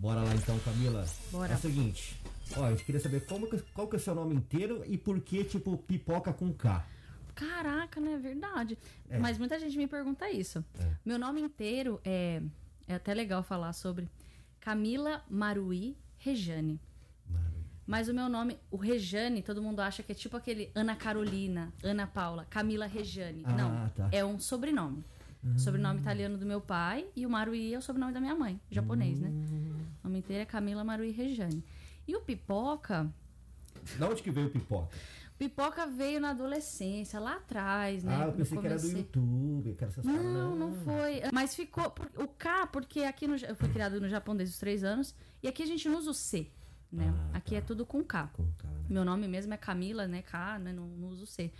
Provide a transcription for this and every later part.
Bora lá então, Camila. Bora. É o seguinte, ó, gente queria saber como que- qual que é o seu nome inteiro e por que, tipo, pipoca com K. Caraca, né? Verdade. É. Mas muita gente me pergunta isso. É. Meu nome inteiro é. É até legal falar sobre Camila Maruí Rejane. Mas o meu nome, o Rejane, todo mundo acha que é tipo aquele Ana Carolina, Ana Paula, Camila Rejane. Ah, Não, tá. é um sobrenome. Sobrenome italiano do meu pai e o Maruí é o sobrenome da minha mãe, japonês, né? O nome inteiro é Camila Maruí Rejane. E o Pipoca, Da onde que veio o pipoca? Pipoca veio na adolescência, lá atrás, né? ah, eu pensei que era do. YouTube, que era essas. Não, não foi. Mas ficou. O K, porque aqui no, eu fui criado no Japão desde os três anos. E aqui a gente não usa o C, né? Ah, aqui tá. é tudo com K. Com K, né? Meu nome mesmo é Camila, né? K, né? Não, não uso o C.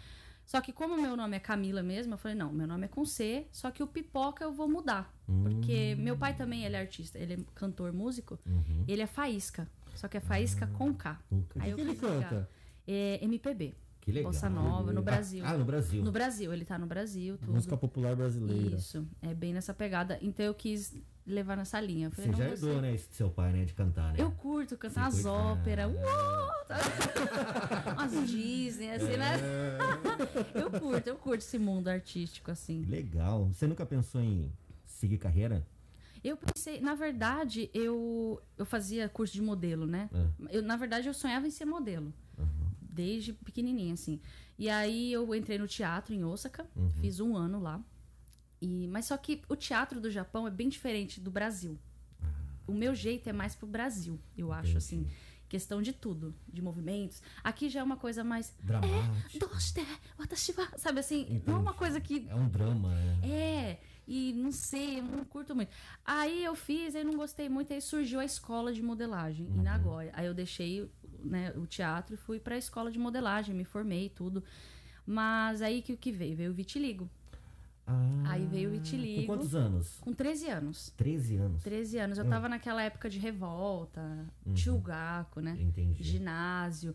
Só que como meu nome é Camila mesmo, eu falei, não, meu nome é com C, só que o pipoca eu vou mudar. Porque meu pai também, ele é artista, ele é cantor, músico, ele é faísca. Só que é faísca com K. com K. Aí O que ele canta? É MPB. Que legal. Bossa Nova, no Brasil. Ah, no Brasil. No Brasil, ele tá no Brasil, tudo. Música popular brasileira. Isso, é bem nessa pegada. Então eu quis levar nessa linha. Eu falei, Você já herdou, né, do seu pai, né, de cantar, né? Eu curto cantar as óperas, tá? umas Disney, assim, né? É. eu curto, eu curto esse mundo artístico, assim. Legal. Você nunca pensou em seguir carreira? Eu pensei, na verdade, eu, eu fazia curso de modelo, né? É. Eu, na verdade, eu sonhava em ser modelo. Desde pequenininha, assim. E aí eu entrei no teatro em Osaka, Uhum. fiz um ano lá. E, mas só que o teatro do Japão é bem diferente do Brasil. O meu jeito é mais pro Brasil, eu acho, Entendi. assim. Questão de tudo, de movimentos. Aqui já é uma coisa mais. Dramático. É, doste, watashi wa", sabe assim? Não é uma Entendi. coisa que É um drama, né? é, e não sei, eu não curto muito. Aí eu fiz, aí não gostei muito, aí surgiu a escola de modelagem em Nagoya. Aí eu deixei né, o teatro e fui pra escola de modelagem, me formei e tudo. Mas aí que o que veio? Veio o vitiligo. Ah, Aí veio o vitiligo. Com quantos anos? Com 13 anos. 13 anos. 13 anos. Eu tava naquela época de revolta, Chugaku, né? Entendi. Ginásio.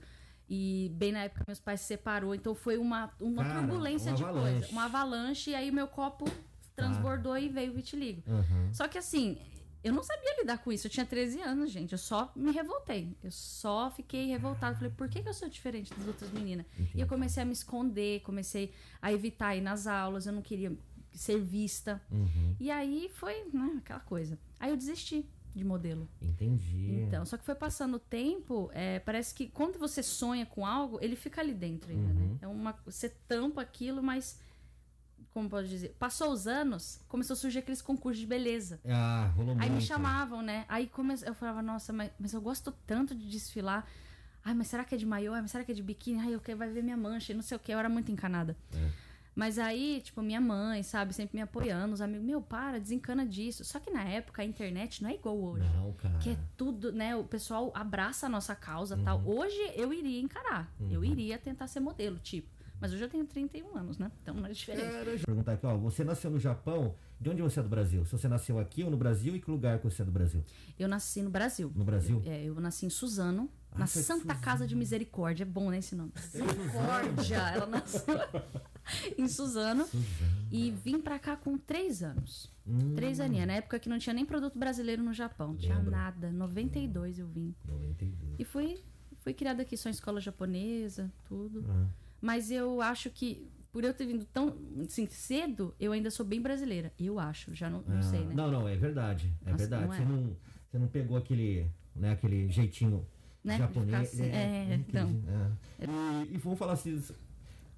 E bem na época meus pais se separou, então foi uma, uma Cara, turbulência uma de avalanche. coisa. Uma avalanche, e aí meu copo transbordou e veio o vitiligo. Aham. Só que assim, eu não sabia lidar com isso. Eu tinha 13 anos, gente. Eu só me revoltei. Eu só fiquei revoltada. Falei, por que, que eu sou diferente das outras meninas? E eu comecei a me esconder, comecei a evitar ir nas aulas. Eu não queria ser vista. Uhum. E aí foi, né, aquela coisa. Aí eu desisti de modelo. Entendi. Então, só que foi passando o tempo, é, parece que quando você sonha com algo, ele fica ali dentro ainda, Uhum. né? É uma, você tampa aquilo, mas como pode dizer, passou os anos, começou a surgir aqueles concursos de beleza. Ah, rolou Aí me chamavam, né? Aí come... eu falava, nossa, mas, mas eu gosto tanto de desfilar. Ai, mas será que é de maiô? Ai, mas será que é de biquíni? Ai, eu quero, vai ver minha mancha e não sei o que. Eu era muito encanada. É. Mas aí, tipo, minha mãe, sabe, sempre me apoiando, os amigos, meu, para, desencana disso. Só que na época a internet não é igual hoje. Não, cara. Que é tudo, né? O pessoal abraça a nossa causa tal. Uhum. Hoje eu iria encarar. Eu iria tentar ser modelo, tipo. Mas hoje eu tenho 31 anos, né? Então não é diferente. Cara, deixa eu perguntar aqui, ó. Você nasceu no Japão. De onde você é do Brasil? Se você nasceu aqui ou no Brasil e que lugar que você é do Brasil? Eu nasci no Brasil. No Brasil? É, eu nasci em Suzano, Ah, na foi Santa Suzano. Casa de Misericórdia. É bom, né, esse nome? Misericórdia! Ela nasceu em Suzano. E vim pra cá com três anos. Hum. Três aninhos. Na época que não tinha nem produto brasileiro no Japão. Não tinha nada. 92 eu vim. 92. E fui, fui criada aqui só em escola japonesa, tudo. Ah. Mas eu acho que, por eu ter vindo tão assim, cedo, eu ainda sou bem brasileira. Eu acho, já não, não Ah, sei, né? Não, não, é verdade. É Nossa, verdade. não é? Você, não, você não pegou aquele, né, aquele jeitinho Né, japonês. assim, é, aquele- então. é. E, e vamos falar assim,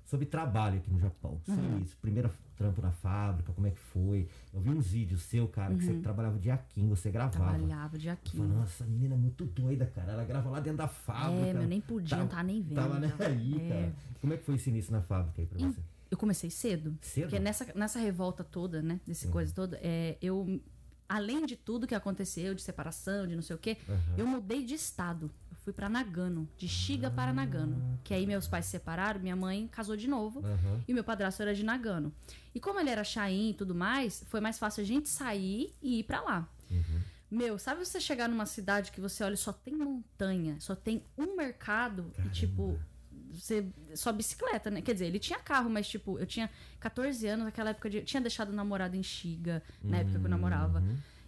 sobre trabalho aqui no Japão. Sobre Uhum. isso. Primeiro trampo na fábrica, como é que foi? Eu vi uns vídeos seu, cara, que você trabalhava de aquim, você gravava. Uhum. Trabalhava de aqui. Falei, nossa, a menina é muito doida, cara. Ela grava lá dentro da fábrica. É, meu, nem podia, não tava nem vendo. Tava nem aí, É. cara. Como é que foi esse início na fábrica aí pra você? Eu comecei cedo. Cedo? Porque nessa, nessa revolta toda, né? Dessa coisa toda, é, eu. Além de tudo que aconteceu, de separação, de não sei o quê, eu mudei de estado. Fui pra Nagano, de Shiga para Nagano. Que aí meus pais se separaram, minha mãe casou de novo. Aham. E meu padrasto era de Nagano. E como ele era Chain e tudo mais, foi mais fácil a gente sair e ir pra lá. Meu, sabe você chegar numa cidade que você olha e só tem montanha, só tem um mercado e tipo. Você, só bicicleta, né? Quer dizer, ele tinha carro, mas tipo, eu tinha 14 anos, naquela época de, eu tinha deixado o namorado em Xiga, na época que eu namorava.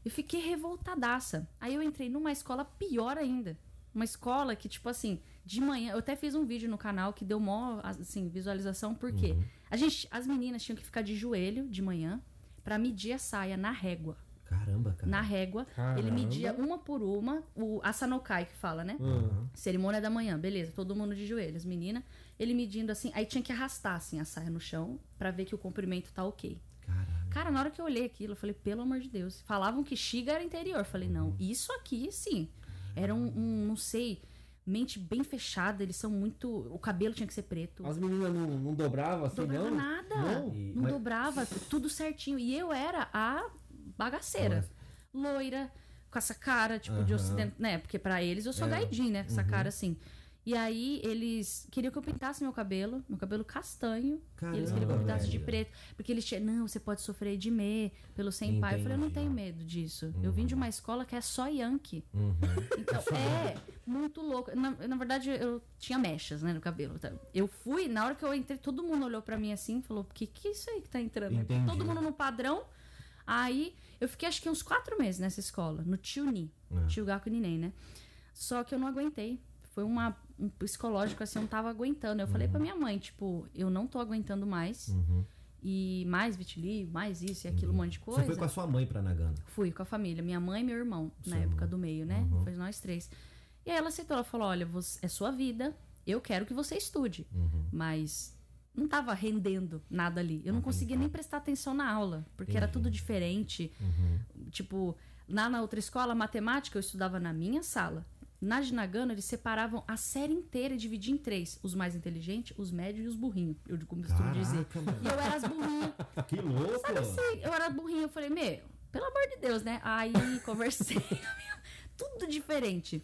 Eu fiquei revoltadaça. Aí eu entrei numa escola pior ainda. Uma escola que, tipo assim, de manhã. Eu até fiz um vídeo no canal que deu mó, assim, visualização, porque a gente, as meninas tinham que ficar de joelho de manhã pra medir a saia na régua. Caramba, cara. Na régua. Caramba. Ele media uma por uma, o a Sanokai que fala, né? Uhum. Cerimônia da manhã, beleza, todo mundo de joelhos, menina. Ele medindo assim, aí tinha que arrastar assim a saia no chão pra ver que o comprimento tá ok. Caralho. Cara, na hora que eu olhei aquilo, eu falei, pelo amor de Deus. Falavam que Xiga era interior. Eu falei, não, isso aqui sim. Era um, um, não sei, mente bem fechada. Eles são muito. O cabelo tinha que ser preto. As meninas não, não dobravam assim, dobrava não? nada. Não? E- Não mas- dobrava, tudo certinho. E eu era a bagaceira. Loira, com essa cara, tipo, de Aham. ocidente. Né? Porque pra eles eu sou É. gaidinha, né? Com essa cara assim. E aí eles queriam que eu pintasse meu cabelo, meu cabelo castanho. e eles queriam que eu Caramba, pintasse de velho. preto. Porque eles tinham, não, você pode sofrer de me pelo sem pai. Eu falei, eu não tenho medo disso. Eu vim de uma escola que é só Yankee. Uhum. Então, é muito louco. Na, na verdade, eu tinha mechas, né, no cabelo. Tá? Eu fui, na hora que eu entrei, todo mundo olhou pra mim assim e falou: que que é isso aí que tá entrando? aqui?" Entendi. Todo mundo no padrão. Aí, eu fiquei acho que uns quatro meses nessa escola, no Tiuni. É. Tio Gaku Ninen, né? Só que eu não aguentei. Foi uma, um psicológico assim, eu não tava aguentando. Eu falei pra minha mãe, tipo, eu não tô aguentando mais. Uhum. E mais vitiligo, mais isso e aquilo, um monte de coisa. Você foi com a sua mãe pra Nagano. Fui com a família, minha mãe e meu irmão, na Sua época mãe. do meio, né? Uhum. Foi nós três. E aí ela aceitou, ela falou: olha, você, é sua vida, eu quero que você estude. Uhum. Mas não tava rendendo nada ali. Eu não conseguia nem prestar atenção na aula, porque era Entendi. tudo diferente. Uhum. Tipo, lá na outra escola, matemática, eu estudava na minha sala. Na Ginagano, eles separavam a série inteira e dividiam em três: os mais inteligentes, os médios e os burrinhos. Eu costumo dizer. E eu era as burrinhas. Que louco! Sabe assim, eu era burrinha, eu falei, meu, pelo amor de Deus, né? Aí conversei, tudo diferente.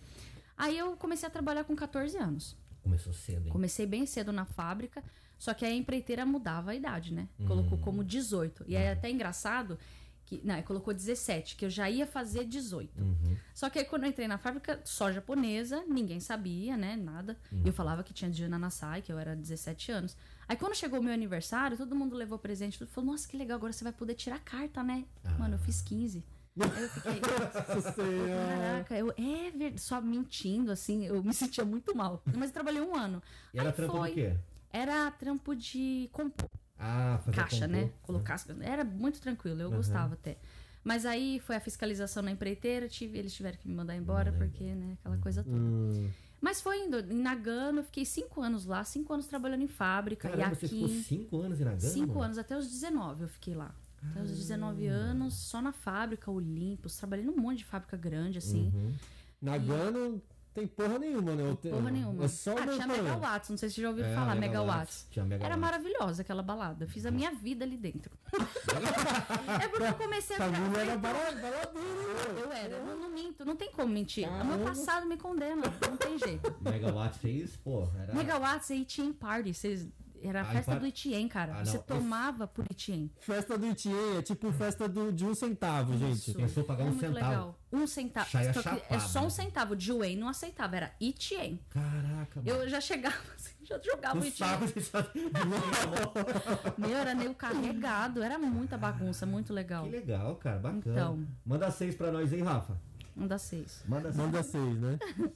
Aí eu comecei a trabalhar com 14 anos. Começou cedo, hein? Comecei bem cedo na fábrica, só que aí a empreiteira mudava a idade, né? Hum. Colocou como 18. E aí é até engraçado que, não, colocou 17, que eu já ia fazer 18. Uhum. Só que aí quando eu entrei na fábrica, só japonesa, ninguém sabia, né? Nada. Hum. E eu falava que tinha de Nanasai, que eu era 17 anos. Aí quando chegou o meu aniversário, todo mundo levou presente, tudo falou: "Nossa, que legal, agora você vai poder tirar carta, né?" Ah. Mano, eu fiz 15. Aí eu fiquei, caraca, eu é verdade, só mentindo assim, eu me sentia muito mal. Mas eu trabalhei um ano. E era Aí trampo foi. do quê? Era trampo de compor Ah, caixa, né? Colocar as. Era muito tranquilo, eu gostava até. Mas aí foi a fiscalização na empreiteira, tive, eles tiveram que me mandar embora, porque, né, aquela coisa toda. Hum. Mas foi indo. Em Nagano, eu fiquei cinco anos lá, cinco anos trabalhando em fábrica. Caramba, e você ficou aqui. cinco anos em Nagano? Cinco anos, até os 19 eu fiquei lá. Até os 19 anos, só na fábrica, Olympus, trabalhei num monte de fábrica grande, assim. Uhum. Nagano tem porra nenhuma, né? Tem- Porra nenhuma. É só ah, tinha montanha. megawatts, não sei se você já ouviu É, falar, megawatts. megawatts. Tinha megawatts. Era maravilhosa aquela balada. Eu fiz a minha vida ali dentro. é porque eu comecei a era ficar. bara- baradeira, Eu era, não, não minto, não tem como mentir. O Caramba. meu passado me condena, não tem jeito. Megawatt fez, pô, era... Megawatts e Itien Party, vocês. Era a festa par- do Itien, cara. Ah, Você tomava por Itien. Festa do Itien é tipo festa do, de um centavo, gente. Isso. Pensou pagar É um muito centavo. legal. Um centavo. Saia Só é só um né? centavo. De Wayne não aceitava, era Itien. Caraca, mano. Eu já chegava assim, já jogava o Itien. Meu, era meio carregado. Era muita bagunça, muito legal. Que legal, cara, bacana. Então. Manda seis pra nós aí, Rafa. Das seis. Manda seis. Manda seis, né?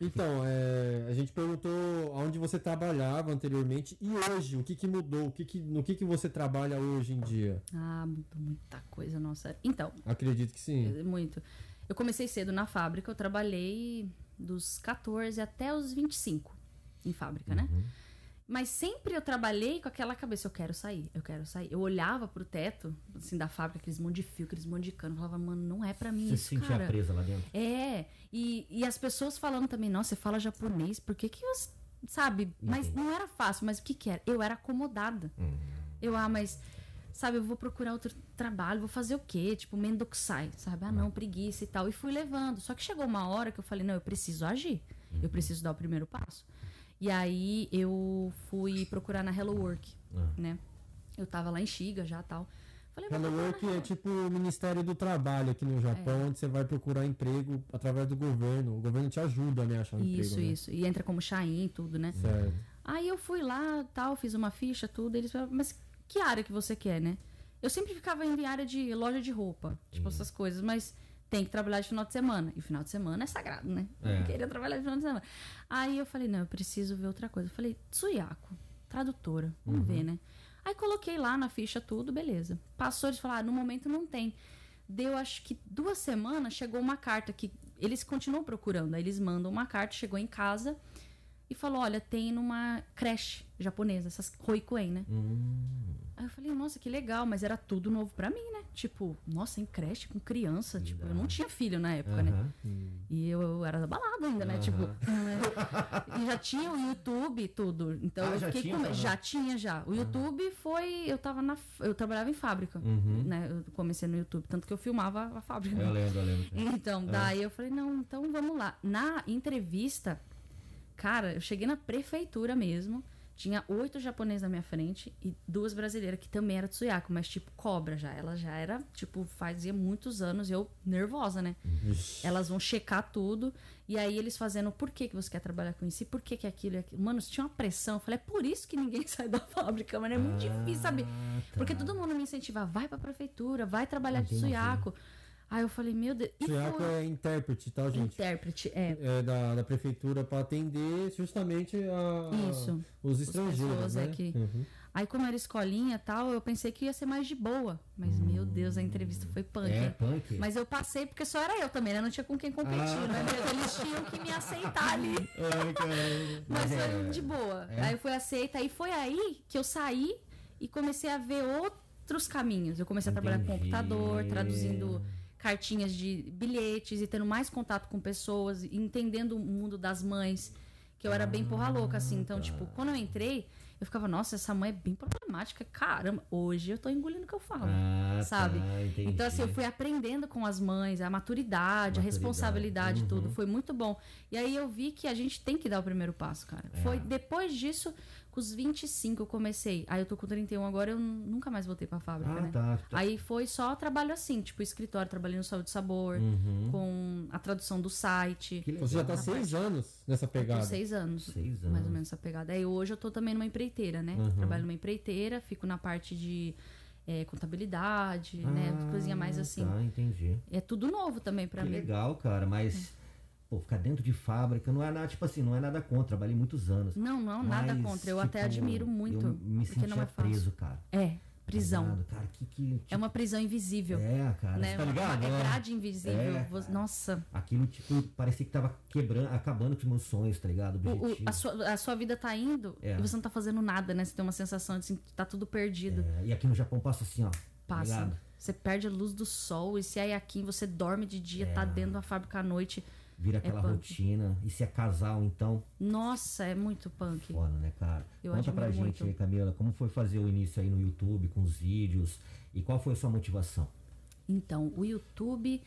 Então, é, a gente perguntou onde você trabalhava anteriormente e hoje, o que, que mudou, o que que, no que, que você trabalha hoje em dia? Ah, mudou muita coisa, nossa. Então, Acredito que sim. muito. Eu comecei cedo na fábrica, eu trabalhei dos 14 até os 25 em fábrica, né? Mas sempre eu trabalhei com aquela cabeça, eu quero sair, eu quero sair. Eu olhava pro teto, assim, da fábrica, aqueles monte de fio, aqueles monte de cano, eu falava, mano, não é pra mim Você se isso, sentia cara. presa lá dentro. É, e, e as pessoas falando também, nossa, você fala japonês, por que que você, sabe? Mas Entendi. não era fácil, mas o que que era? Eu era acomodada. Eu, ah, mas, sabe, eu vou procurar outro trabalho, vou fazer o quê? Tipo, mendokusai, sabe? Ah, não, preguiça e tal. E fui levando. Só que chegou uma hora que eu falei, não, eu preciso agir. Eu preciso dar o primeiro passo. E aí eu fui procurar na Hello Work, Ah. né? Eu tava lá em Xiga já tal. Falei, Hello procurar Work é tipo o Ministério do Trabalho aqui no Japão, É. onde você vai procurar emprego através do governo. O governo te ajuda, né, a achar um Isso, emprego. né? isso. E entra como Shain, tudo, né? Certo. Aí eu fui lá, tal, fiz uma ficha, tudo. Eles falaram, mas que área que você quer, né? Eu sempre ficava indo em área de loja de roupa, tipo essas coisas, mas tem que trabalhar de final de semana. E final de semana é sagrado, né? É. Eu queria trabalhar de final de semana. Aí eu falei, não, eu preciso ver outra coisa. Eu falei, Tsuyako, tradutora, vamos Uhum. ver, né? Aí coloquei lá na ficha tudo, beleza. Passou, eles falaram, ah, no momento não tem. Deu, acho que duas semanas, chegou uma carta que eles continuam procurando. Aí eles mandam uma carta, chegou em casa e falou, olha, tem numa creche japonesa, essas Roikuen, né? Hum, Aí eu falei, nossa, que legal, mas era tudo novo pra mim, né? Tipo, nossa, em creche, com criança. Tipo, eu não tinha filho na época, né? aham. E eu, eu era da balada ainda, né? Aham. Tipo, né? e já tinha o YouTube e tudo. Então Ah, eu já fiquei tinha com. Já tinha já. O YouTube foi. Eu tava na. Eu trabalhava em fábrica. Uhum. Né? Eu comecei no YouTube. Tanto que eu filmava a fábrica. Eu lembro, eu lembro. Então, daí eu falei, não, então vamos lá. Na entrevista, cara, eu cheguei na prefeitura mesmo. Tinha oito japoneses na minha frente e duas brasileiras, que também era Tsuyako, mas tipo cobra já. Ela já era, tipo, fazia muitos anos, eu nervosa, né? Ixi. Elas vão checar tudo. E aí eles fazendo por que, que você quer trabalhar com isso? E por que, que aquilo e aquilo? Mano, tinha uma pressão. Eu falei, é por isso que ninguém sai da fábrica, mano. É muito difícil, sabe? Ah, tá. Porque todo mundo me incentiva, vai pra prefeitura, vai trabalhar de Entendi. Aí eu falei, meu Deus. E Suyaku foi... é intérprete, tá, gente? Intérprete, é. É da, da prefeitura para atender justamente a, Isso. os estrangeiros, pessoas né? aqui. Uhum. Aí, como era escolinha e tal, eu pensei que ia ser mais de boa. Mas, meu Deus, a entrevista foi punk. É, punk. Mas eu passei porque só era eu também, né? Não tinha com quem competir, Ah. né? Eles tinham que me aceitar ali. Ai, caramba. Mas é- foi de boa. é? Aí eu fui aceita. Aí foi aí que eu saí e comecei a ver outros caminhos. Eu comecei a trabalhar com computador, traduzindo cartinhas de bilhetes e tendo mais contato com pessoas, entendendo o mundo das mães, que eu era bem porra louca, assim. Então, tá. tipo, quando eu entrei, eu ficava, nossa, essa mãe é bem problemática. Caramba, hoje eu tô engolindo o que eu falo. Ah, sabe? Tá. Então, assim, eu fui aprendendo com as mães, a maturidade, a Maturidade, responsabilidade, uhum. tudo. Foi muito bom. E aí eu vi que a gente tem que dar o primeiro passo, cara. É. Foi depois disso, com os 25 eu comecei. Aí eu tô com 31 agora, eu nunca mais voltei pra fábrica, Ah, né? tá. tá. Aí foi só trabalho assim, tipo escritório, trabalhei no Saúde e Sabor, Uhum. com a tradução do site. Que legal. Você já tá seis anos nessa Eu tô pegada. seis anos. Seis Mais ou anos. menos essa pegada. Aí hoje eu tô também numa empreiteira, né? Uhum. Trabalho numa empreiteira, fico na parte de eh, contabilidade, né? Ah, Coisinha mais assim. Tá, entendi. É tudo novo também pra que mim. legal, cara, mas. Pô, ficar dentro de fábrica não é nada, tipo assim, não é nada contra. Trabalhei muitos anos. Não, não, nada Mas, contra. Eu tipo, até admiro muito. Eu me porque não sentia é fácil. preso, cara. É, prisão. Ligado? Cara, que. que É uma prisão invisível. É, cara. né? Tá Uma- ligado? É né? grade invisível. É, Nossa. Aquilo, tipo, parecia que tava quebrando, acabando com os meus sonhos, tá ligado? O- o- a, sua, a sua vida tá indo É. e você não tá fazendo nada, né? Você tem uma sensação de assim, que tá tudo perdido. É, e aqui no Japão passa assim, ó. tá Passa. Você perde a luz do sol. E se é aqui, você dorme de dia, tá dentro da fábrica à noite. Vira aquela punk. rotina. E se é casal, então, Nossa, é muito punk. foda, né, cara? Eu Conta pra gente muito. aí, Camila, como foi fazer o início aí no YouTube, com os vídeos, e qual foi a sua motivação? Então, o YouTube.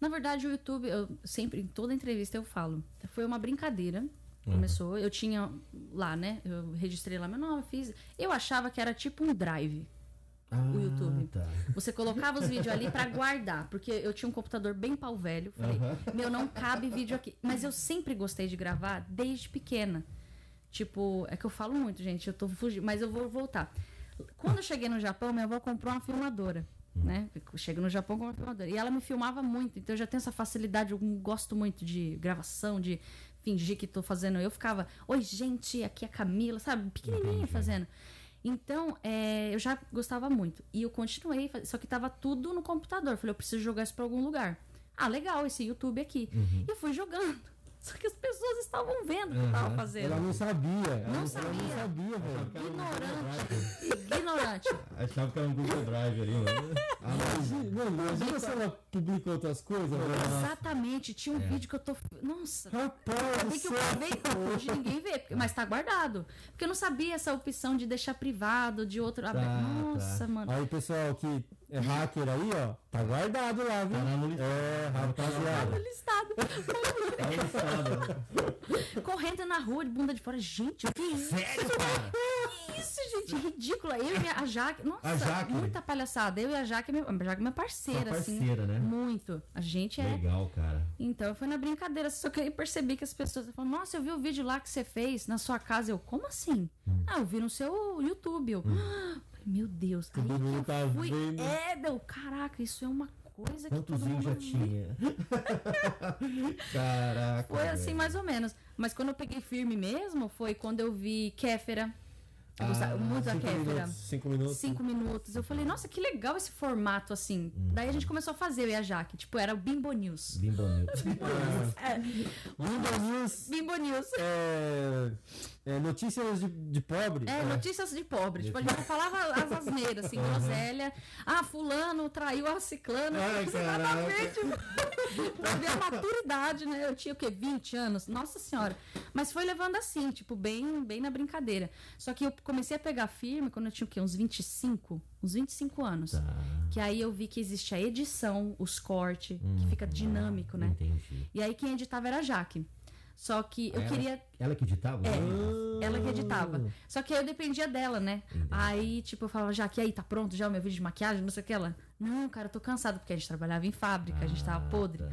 Na verdade, o YouTube, eu sempre, em toda entrevista eu falo, foi uma brincadeira. Uhum. Começou, eu tinha lá, né? Eu registrei lá meu nome, fiz. Eu achava que era tipo um drive. Ah, YouTube. Tá. Você colocava os vídeos ali pra guardar, porque eu tinha um computador bem pau velho. Falei, meu, não cabe vídeo aqui. Mas eu sempre gostei de gravar desde pequena. Tipo, é que eu falo muito, gente, eu tô fugindo, mas eu vou voltar. Quando eu cheguei no Japão, minha avó comprou uma filmadora. Né? Eu chego no Japão com uma filmadora. E ela me filmava muito, então eu já tenho essa facilidade, eu gosto muito de gravação, de fingir que tô fazendo. Eu ficava, oi, gente, aqui é a Camila, sabe? Pequenininha Entendi. Então, é, eu já gostava muito. E eu continuei, só que tava tudo no computador. Falei, eu preciso jogar isso pra algum lugar. Ah, legal, esse YouTube aqui. Uhum. E eu fui jogando. Só que as pessoas estavam vendo o que eu tava Uhum. fazendo. Ela não sabia. Ela Não ela não sabia. sabia, velho. Ignorante. Ignorante. Achava que era um Google Drive ali, mano. Ah, Imagina, imagina se ela publica outras coisas, velho. Exatamente. Tinha um É. vídeo que eu tô. Nossa. Rapaz, bem que eu gravei hoje, ninguém vê, mas tá guardado. Porque eu não sabia essa opção de deixar privado, de outro. Tá, Nossa, tá. mano. Aí, pessoal que é hacker aí, ó, tá guardado lá, viu? Tá lá no listado. É, Tá rapaziada. listado. Tá no listado. Correndo na rua de bunda de fora. Gente, o que é isso? Sério, cara? Que isso, gente? Ridícula. Eu e a Jaque. Nossa, A Jaque. muita palhaçada. Eu e a Jaque, minha, a Jaque é minha parceira, Sua assim. parceira, né? Muito. A gente é. Legal, cara. Então, foi na brincadeira. Só que eu percebi que as pessoas falam, nossa, eu vi o vídeo lá que você fez na sua casa. Eu, como assim? Hum. Ah, eu vi no seu YouTube. Eu, "Ah", meu Deus. Aí Todo que mundo tá fui. vendo. É, deu, caraca, isso é uma coisa que Quantos todo vinhos mundo já tinha? Caraca. Foi assim mais ou menos. Mas quando eu peguei firme mesmo, foi quando eu vi Kéfera. Eu gostava Ah, muito da Cinco Kéfera. minutos. Cinco minutos. Cinco minutos. Eu falei, nossa, que legal esse formato assim. Uhum. Daí a gente começou a fazer, eu e a Jaque. Tipo, era o Bimbo News. Bonito. É, Windows News. Bimbo News. É, é, notícias de, de pobre. É, notícias de pobre. Tipo, a gente falava as asneiras, assim, groselha. Ah, fulano traiu a ciclana. Ai, caraca. tipo, pra ver a maturidade, né? Eu tinha o quê? 20 anos? Nossa senhora. Mas foi levando assim, tipo, bem, bem na brincadeira. Só que eu comecei a pegar firme quando eu tinha o quê? Uns 25? Uns 25 anos. Tá. Que aí eu vi que existe a edição, os cortes, que fica dinâmico, né? Entendi. E aí quem editava era a Jaque. Só que eu Ela- queria Ela que editava? É. Ah, ela que editava. Só que aí eu dependia dela, né? Entendi. Aí, tipo, eu falava, já que aí, tá pronto já o meu vídeo de maquiagem, não sei o que. Ela, não, cara, eu tô cansada, porque a gente trabalhava em fábrica, a gente tava Ah, podre. tá.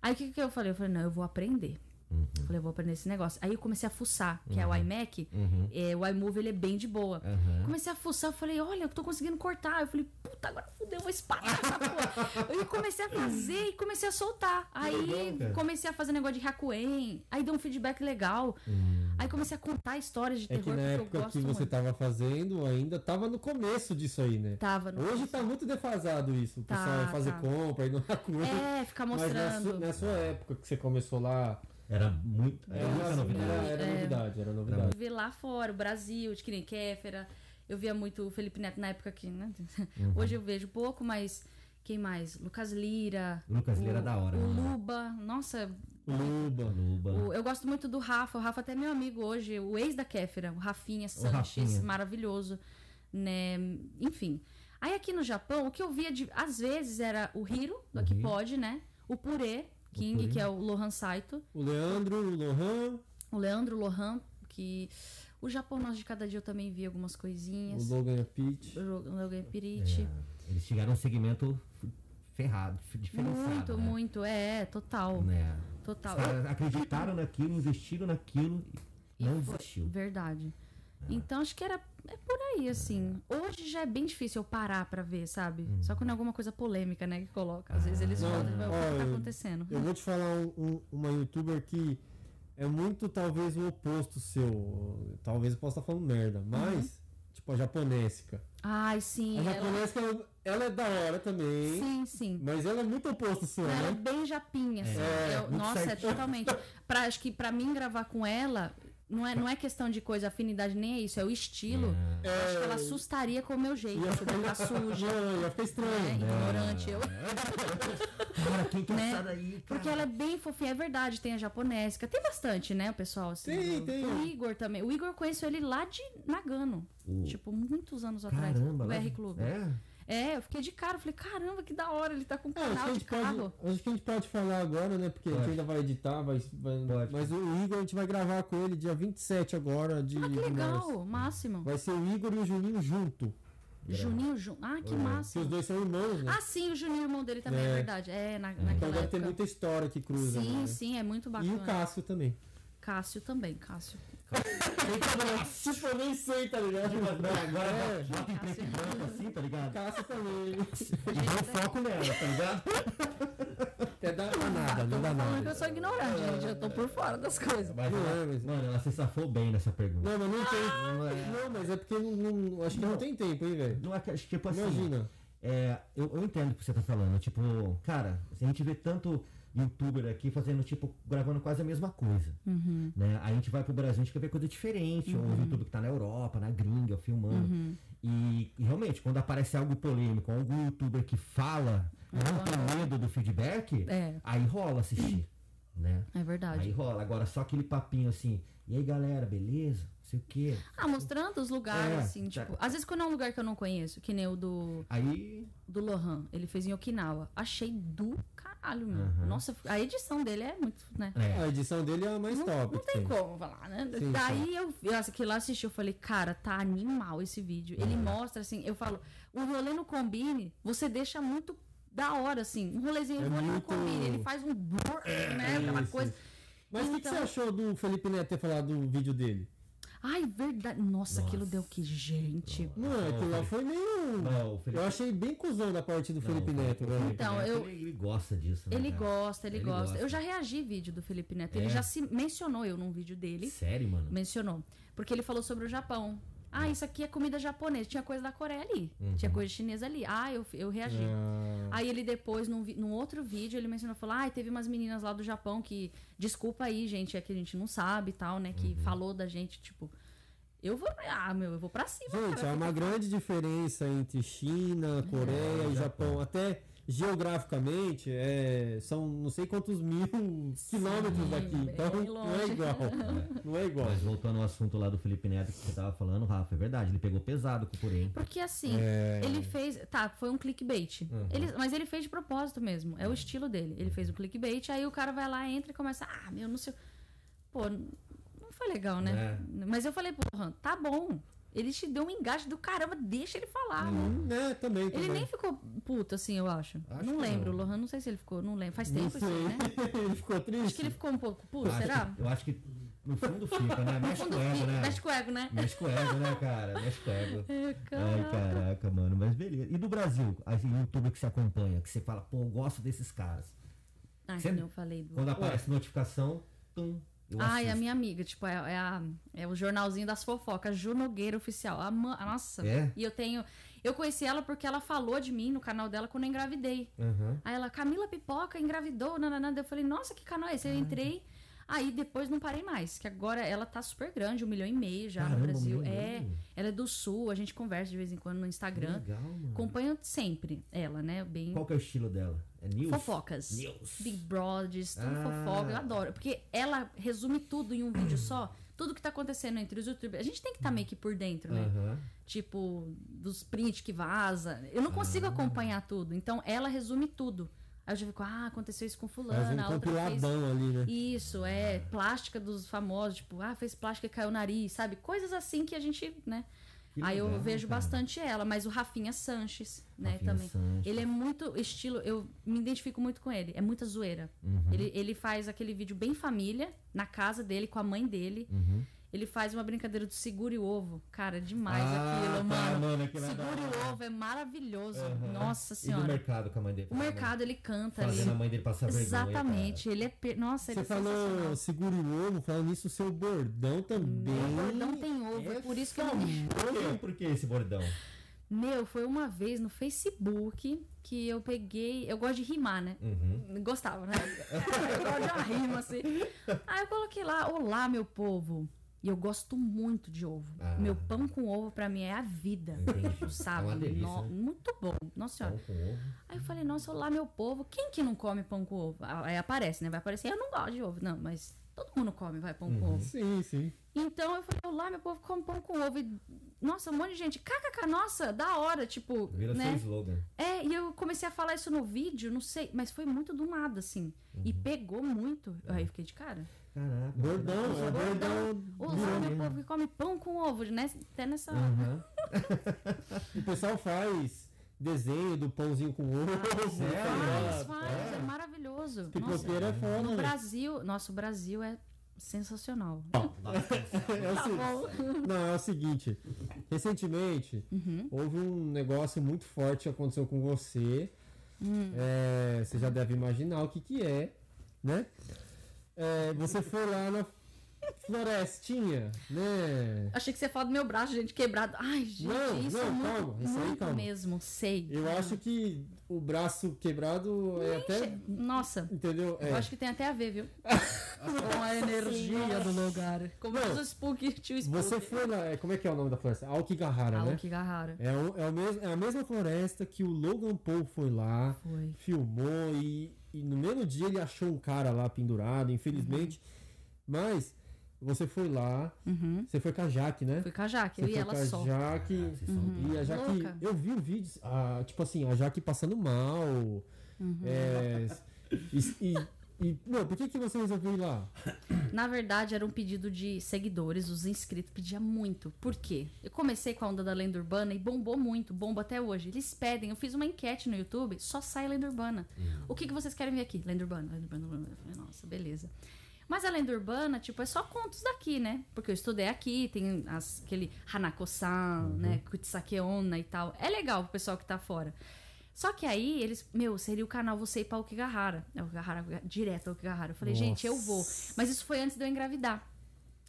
Aí o que, que eu falei? Eu falei, não, eu vou aprender. Uhum. Eu falei, eu vou aprender esse negócio. Aí eu comecei a fuçar, que é o iMac. Uhum. É, o iMovie, ele é bem de boa. Aham. Comecei a fuçar, eu falei, olha, eu tô conseguindo cortar. Eu falei, puta, agora fudeu, eu vou espalhar essa porra. Eu comecei a fazer e comecei a soltar. Aí legal, comecei a fazer negócio de Hakuen. Aí deu um feedback legal. Hum. Aí comecei a contar histórias de É terror que na porque eu época gosto que você muito. tava fazendo, ainda tava no começo disso aí, né? Tava no Hoje tá muito defasado isso. O Tá, pessoal vai fazer tá. compra e não coisa. É, ficar Mas na mostrando. sua, na sua época que você começou lá, Era muito. Era era, muita novidade. era, era É. novidade, era Eu novidade. vi lá fora, o Brasil, de que nem Kéfera. Eu via muito o Felipe Neto na época aqui, né? Uhum. Hoje eu vejo pouco, mas quem mais? Lucas Lira. Lucas Lira o- é da hora, O né? Luba. Nossa, Luba. Luba. o- eu gosto muito do Rafa. O Rafa até é meu amigo hoje, o ex da Kéfera, o Rafinha Sanches, Rafinha. maravilhoso, né? Enfim. Aí aqui no Japão, o que eu via de. Às vezes era o Hiro, do Aqui. Pode, né? O Purê King, que é o Lohan Saito. O Leandro, o Lohan, O Leandro Lohan, que. O Japão Nós de Cada Dia eu também vi algumas o coisinhas. Logan Pitt. O Logan Pirite. É, eles chegaram a um segmento ferrado, diferenciado. muito, né? muito. É, total. Né? Total. Os caras acreditaram naquilo, investiram naquilo e não foi- desistiu. Verdade. Então acho que era é por aí, assim. Hoje já é bem difícil eu parar pra ver, sabe? Só quando é alguma coisa polêmica, né, que coloca. Às vezes eles Não, falam, "Mas o que tá acontecendo? Eu vou te falar um- um- uma youtuber que é muito talvez o oposto seu. Talvez eu possa estar falando merda, mas, tipo, a japonésica. Ai, sim. A Ela... japonésica, ela, ela é da hora também. Sim, sim. Mas ela é muito oposto seu, Ela é né? bem japinha, assim. É, Eu- muito nossa, é certinho. totalmente. Pra, acho que pra mim gravar com ela, não é, não é questão de coisa, afinidade, nem é isso, é o estilo. Eu acho que ela assustaria com o meu jeito, Ia ficar suja. Ia ficar É, estranho. ignorante eu. Cara, quem que é Né? daí, cara? Porque ela é bem fofinha, é verdade, tem a japonésica. Tem bastante, né, o pessoal? Assim, Tem, o, tem. O Igor também. O Igor eu conheço ele lá de Nagano. O- Tipo, muitos anos atrás. Caramba, O R Clube. É? É, eu fiquei de cara, eu falei, caramba, que da hora, ele tá com um É, acho, que a canal de gente pode, carro. acho que a gente pode falar agora, né? Porque a Pode. gente ainda vai editar, vai, vai- Pode. mas o Igor a gente vai gravar com ele dia 27 agora de, Ah, que legal, março. máximo. Vai ser o Igor e o Juninho junto. Juninho Jun. Ah, que Que massa. os dois são irmãos, né? Ah, sim, o Juninho, irmão dele também, é, É. verdade. É, na, então naquela deve ter muita história que cruza. Sim, né? sim, é muito E bacana. o Cássio também. Cássio também, Cássio. Tipo, eu nem sei, tá ligado? Agora É. bota em preto e branco assim, tá ligado? Cássio também. E dá um foco nela, tá ligado? Até dá nada, não dá nada. eu sou ignorante, gente. Eu tô por fora das coisas. Mas, Não ela, é, mas- Mano, ela se safou bem nessa pergunta. Não, mas não tem. Ah! Não, mas é porque não, não- acho que não tem tempo, hein, velho? Não é que, tipo assim. Imagina. É, eu, eu entendo o que você tá falando. Tipo, cara, se a gente vê tanto youtuber aqui fazendo, tipo, gravando quase a mesma coisa. Uhum. Né? Aí a gente vai pro Brasil, a gente quer ver coisa diferente. Um youtuber que tá na Europa, na gringa, filmando. Uhum. E, e realmente, quando aparece algo polêmico, algum youtuber que fala, não tem medo do feedback, É. aí rola assistir. Né? É verdade. Aí rola. Agora, só aquele papinho assim, e aí galera, beleza? Sei o quê. Ah, mostrando os lugares, É, assim, tá. tipo. Às vezes quando é um lugar que eu não conheço, que nem o do, Aí. do Lohan, ele fez em Okinawa. Achei do caralho, meu. Uhum. Nossa, a edição dele é muito, né? É. A edição dele é a mais Não, top. não que tem como falar, né? Sim, Daí eu, eu aqui lá assisti, eu falei, cara, tá animal esse vídeo. Ele mostra, assim, eu falo, o rolê no combine, você deixa muito da hora, assim. Um rolezinho, É o rolê no muito- combine, ele faz um brrr, né? Aquela Isso, coisa. Mas o que, que Então- você achou do Felipe Neto ter falado do vídeo dele? Ai, verdade. Nossa, aquilo Nossa. deu que gente. Não, aquilo lá foi meio. Não, Felipe- Eu achei bem cuzão da parte do Não, Felipe Neto, velho. Então, Neto, eu- Ele, ele gosta disso, né, Ele cara? gosta, ele, Ele gosta. gosta. Eu já reagi vídeo do Felipe Neto. Ele É? já se mencionou eu num vídeo dele. Sério, mano? Mencionou. Porque ele falou sobre o Japão. Ah, isso aqui é comida japonesa. Tinha coisa da Coreia ali. Uhum. Tinha coisa chinesa ali. Ah, eu, eu reagi. Ah, Aí ele depois, num, num outro vídeo, ele mencionou, falou, ah, teve umas meninas lá do Japão que, desculpa aí, gente, é que a gente não sabe e tal, né, que falou da gente, tipo, eu vou, ah, meu, eu vou pra cima, Gente, cara, há uma grande diferença entre China, Coreia e Japão. Até geograficamente, é, são não sei quantos mil quilômetros daqui. Então não é igual. Não é igual. Mas voltando ao assunto lá do Felipe Neto que você tava falando, Rafa, é verdade, ele pegou pesado com o Porém. Porque assim, É. ele fez, tá, foi um clickbait, Uhum. ele, mas ele fez de propósito mesmo, é o estilo dele, ele fez um clickbait, aí o cara vai lá, entra e começa, ah, meu, não sei, pô, não foi legal, né, mas eu falei, porra, tá bom, ele te deu um engaje do caramba, deixa ele falar, Hum, é, também, Ele também. nem ficou puto, assim, eu acho. Acho não lembro, não. o Lohan, não sei se ele ficou, não lembro. Faz Não tempo sei. aí, né? ele ficou triste. Acho que ele ficou um pouco puto, Eu será? que- eu acho que no fundo fica, né? Mexe com o ego, né? Mexe com o ego, né? Mexe com o ego, né, cara? Mexe com o ego. É, Ai, cara. caraca, mano, mas beleza. E do Brasil, assim, youtuber que você acompanha, que você fala, pô, eu gosto desses caras. Você- que eu falei do... Quando aparece notificação, tum, eu Ai, a assisto. minha amiga, tipo, é, é, a- é o jornalzinho das fofocas, Ju Nogueira Oficial. A ma- nossa. É? E eu tenho... Eu conheci ela porque ela falou de mim no canal dela quando eu engravidei. Aham. Aí ela, Camila Pipoca engravidou, nananã. Daí Eu falei, nossa, que canal é esse? Eu entrei, aí depois não parei mais. Que agora ela tá super grande, um milhão e meio já Caramba, no Brasil. é, ela é do sul, a gente conversa de vez em quando no Instagram. Legal, mano. Acompanho sempre ela, né? Bem. Qual que é o estilo dela? É news? Fofocas. News. Big Brothers, tudo Ah. fofoca, eu adoro. Porque ela resume tudo em um vídeo só. Tudo que tá acontecendo entre os youtubers. A gente tem que estar meio que por dentro, né? Tipo, dos prints que vaza. Eu não consigo acompanhar tudo. Então, ela resume tudo. Aí eu já fico, ah, aconteceu isso com fulana, um a outra fez... ali, né? Isso, é plástica dos famosos, tipo, ah, fez plástica e caiu o nariz, sabe? Coisas assim que a gente, né? Que Aí eu legal, vejo cara. bastante ela, mas o Rafinha Sanches, né, Rafinha também. Sanches. Ele é muito estilo, eu me identifico muito com ele, é muita zoeira. Uhum. Ele, ele faz aquele vídeo bem família, na casa dele, com a mãe dele. Uhum. Ele faz uma brincadeira do segure o ovo. Cara, é demais Ah, aquilo, tá, mano. mano, aquilo é segure hora. o ovo, é maravilhoso. Aham. Nossa E do senhora. mercado com a mãe dele. O mercado, ele canta ali. Fazendo a mãe dele passar vergonha. Exatamente. Ele é. per- Nossa, ele Você é sensacional. falou segure o ovo, falando nisso, o seu bordão também. Meu bordão tem ovo, é por isso que eu não. Por quê? Por que esse bordão? Meu, foi uma vez no Facebook que eu peguei. Eu gosto de rimar, né? Uhum. Gostava, né? eu gosto de uma rima, assim. Aí eu coloquei lá, olá, meu povo. E eu gosto muito de ovo. Ah. Meu pão com ovo, pra mim, é a vida. Entendi. Sabe? É uma delícia, No- né? Muito bom. Nossa senhora. Pão com ovo. Aí eu falei, nossa, olá, meu povo. Quem que não come pão com ovo? Aí aparece, né? Vai aparecer, eu não gosto de ovo. Não, mas todo mundo come, vai, pão Uhum. com ovo. Sim, sim. Então eu falei, olá, meu povo come pão com ovo. E, nossa, um monte de gente, kkk, nossa, da hora, tipo, Vira seu né? slogan. É, e eu comecei a falar isso no vídeo, não sei, mas foi muito do nada, assim. E Uhum. pegou muito. Aí eu fiquei de cara. Caraca. Bordão, é bordão. Olá, meu povo que come pão com ovo, né? Até nessa. Uhum. O pessoal faz desenho do pãozinho com ovo. Faz, É, faz, é, é. maravilhoso. Nossa, Pipoqueiro é foda, no? Brasil, nossa, o Brasil é sensacional. É o Tá se-. Não, é o seguinte. Recentemente, Uhum. houve um negócio muito forte que aconteceu com você. Hum. É, você já deve imaginar o que que é, né? É, você foi lá na florestinha, né? Achei que você ia falar do meu braço, gente, quebrado. Ai, gente, Não, isso não, é muito, calma, isso muito calma. mesmo, sei. Eu acho que o braço quebrado é até. Nossa, Entendeu? É. eu acho que tem até a ver, viu? Com a energia do lugar. Como Não. diz o Spook, tio Spook. Você foi lá. é, Como é que é o nome da floresta? Aokigahara, né? Aokigahara. É, o- é, o mes- é a mesma floresta que o Logan Paul foi lá, Foi. filmou e, e no mesmo dia ele achou um cara lá pendurado, infelizmente. Mas você foi lá, Uhum. você foi com a Jaque, né? Fui com a Jaque, eu e foi ela com a só. Jaque. São E a Jaque, Louca. eu vi o vídeo, ah, tipo assim, a Jaque passando mal. Uhum. é, e, e, e, não, por que, que você resolveu ir lá? Na verdade, era um pedido de seguidores, os inscritos pediam muito. Por quê? Eu comecei com a onda da lenda urbana e bombou muito, bomba até hoje. Eles pedem, eu fiz uma enquete no YouTube, só sai lenda urbana. O que, que vocês querem ver aqui? Lenda urbana, lenda urbana, lenda urbana. Eu falei, nossa, beleza. Mas a lenda urbana, tipo, é só contos daqui, né? Porque eu estudei aqui, tem as, aquele Hanako-san, né? Kutsake Onna e tal. É legal pro pessoal que tá fora. Só que aí eles, meu, seria o canal você ir pra Okigahara. É Okigahara, direto ao Okigahara. Eu falei, gente, eu vou. Mas isso foi antes de eu engravidar.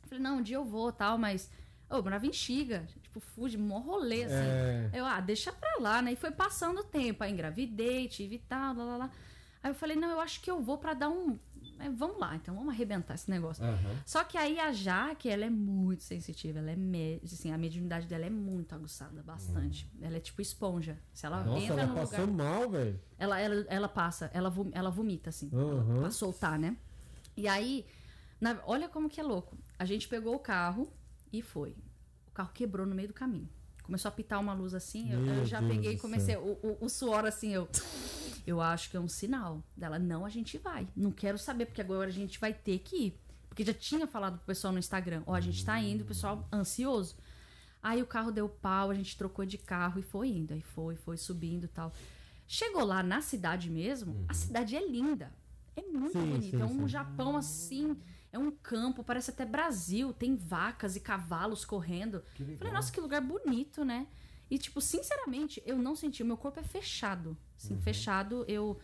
Eu falei, não, um dia eu vou tal, mas. Ô, eu morava em Xiga, tipo, Fuji, mó rolê, assim. É. Eu, ah, deixa pra lá, né? E foi passando o tempo. Aí engravidei, tive tal, lá, lá, lá. Aí eu falei, não, eu acho que eu vou pra dar um. Vamos lá, então vamos arrebentar esse negócio. Aham. Só que aí a Jaque, ela é muito sensitiva, ela é me... assim, a mediunidade dela é muito aguçada, bastante. Ela é tipo esponja. Se ela Nossa, entra ela no passou lugar, mal, velho. ela, ela, ela passa, ela, vom- ela vomita assim, Aham. pra soltar, né? E aí, na- olha como que é louco. A gente pegou o carro e foi. O carro quebrou no meio do caminho. Começou a pitar uma luz assim, eu, eu já Deus peguei e comecei, o, o, o suor assim, eu. Eu acho que é um sinal dela. Não, a gente vai. Não quero saber, porque agora a gente vai ter que ir. Porque já tinha falado pro pessoal no Instagram: Ó, a gente tá indo, o pessoal ansioso. Aí o carro deu pau, a gente trocou de carro e foi indo. Aí foi, foi subindo e tal. Chegou lá na cidade mesmo, a cidade é linda. É muito Sim, bonita. sim, é um sim. Japão assim. É um campo, parece até Brasil. Tem vacas e cavalos correndo. Falei, nossa, que lugar bonito, né? E, tipo, sinceramente, eu não senti. O meu corpo é fechado. Assim, fechado, eu,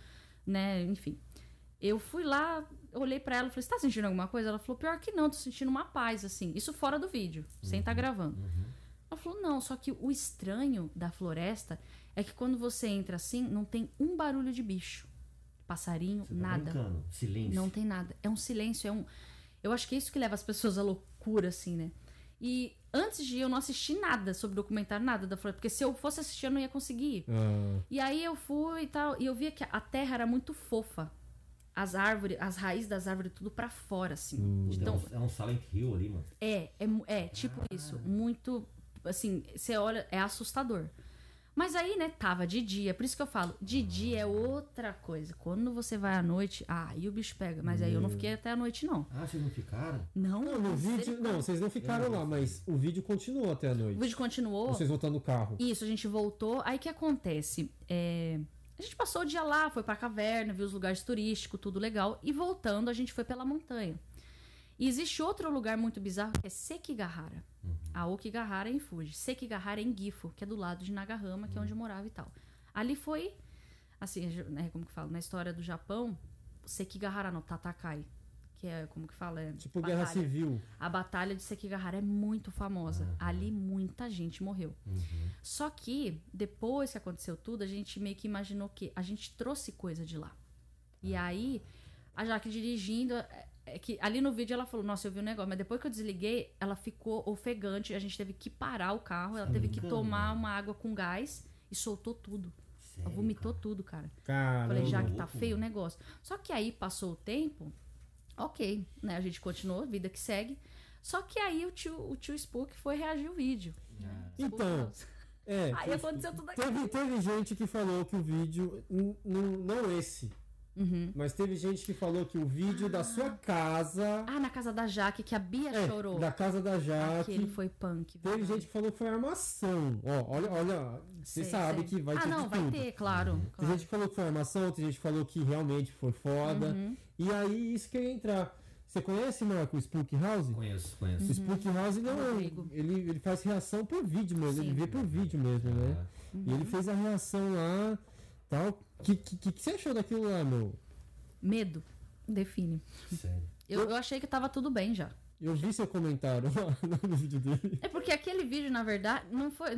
né, enfim. Eu fui lá, olhei pra ela e falei, você tá sentindo alguma coisa? Ela falou, pior que não, tô sentindo uma paz, assim. Isso fora do vídeo, sem estar gravando. Ela falou, não, só que o estranho da floresta é que quando você entra assim, não tem um barulho de bicho. Passarinho, Você tá nada. brincando. Silêncio. Não tem nada. É um silêncio, é um. Eu acho que é isso que leva as pessoas à loucura, assim, né? E antes de ir, eu não assisti nada sobre o documentário, nada da floresta. Porque se eu fosse assistir, eu não ia conseguir. ir. Ah, E aí eu fui e tal. E eu via que a terra era muito fofa. As árvores, as raízes das árvores, tudo pra fora, assim. Então, Então, é um Silent Hill ali, mano. é, é, é tipo isso. Muito. Assim, você olha, é assustador. Mas aí, né, tava de dia. Por isso que eu falo, de dia é outra coisa. Quando você vai à noite, ah, aí o bicho pega. Mas aí eu não fiquei até a noite, não. Ah, vocês não ficaram? Não, não, no vídeo. misericórdia. Não, vocês não ficaram lá, mas o vídeo continuou até a noite. O vídeo continuou. Vocês voltando no carro. Isso, a gente voltou. Aí o que acontece? É, A gente passou o dia lá, foi pra caverna, viu os lugares turísticos, tudo legal. E voltando, a gente foi pela montanha. E existe outro lugar muito bizarro que é Sekigahara. A Okigahara é em Fuji. Sekigahara é em Gifu, que é do lado de Nagahama, que é onde eu morava e tal. Ali foi, assim, né, como que fala? Na história do Japão, Sekigahara no Tatakai. Que é, como que fala? É Tipo Guerra batalha. Civil. A batalha de Sekigahara é muito famosa. Ali muita gente morreu. Só que depois que aconteceu tudo, a gente meio que imaginou que a gente trouxe coisa de lá. E aí, a Jaque dirigindo, é- que ali no vídeo ela falou: "Nossa, eu vi um negócio", mas depois que eu desliguei, ela ficou ofegante, a gente teve que parar o carro, ela teve que tomar uma água com gás e soltou tudo. Ela Sério, vomitou cara? tudo, cara. Caramba. Falei, já que tá feio o negócio. Só que aí passou o tempo, ok, né? A gente continuou, vida que segue. Só que aí o tio, o tio Spook foi reagir o vídeo. Então, é. Aí aconteceu tudo aquilo. Teve, teve gente que falou que o vídeo, não esse, Uhum. mas teve gente que falou que o vídeo da sua casa, Ah, na casa da Jaque, que a Bia é, chorou. da casa da Jaque, Aquele foi punk. teve verdade. gente que falou que foi armação. Ó, olha, olha, você sabe sei. que vai ah, ter não, de vai tudo. ter, claro. Tem claro. gente que falou que foi armação, tem gente que falou que realmente foi foda. Uhum. E aí, isso que eu ia entrar. Você conhece, Marco, o Spook House? Conheço, conheço. O Spook House não, Uhum. Rodrigo. ele, ele faz reação por vídeo mesmo, ele Sim. vê por vídeo mesmo, né? Ah, E ele fez a reação lá, tal. O que, que, que você achou daquilo lá, meu? Medo. Define. sério. Eu, eu achei que tava tudo bem já. Eu vi seu comentário lá no vídeo dele. É porque aquele vídeo, na verdade, não foi.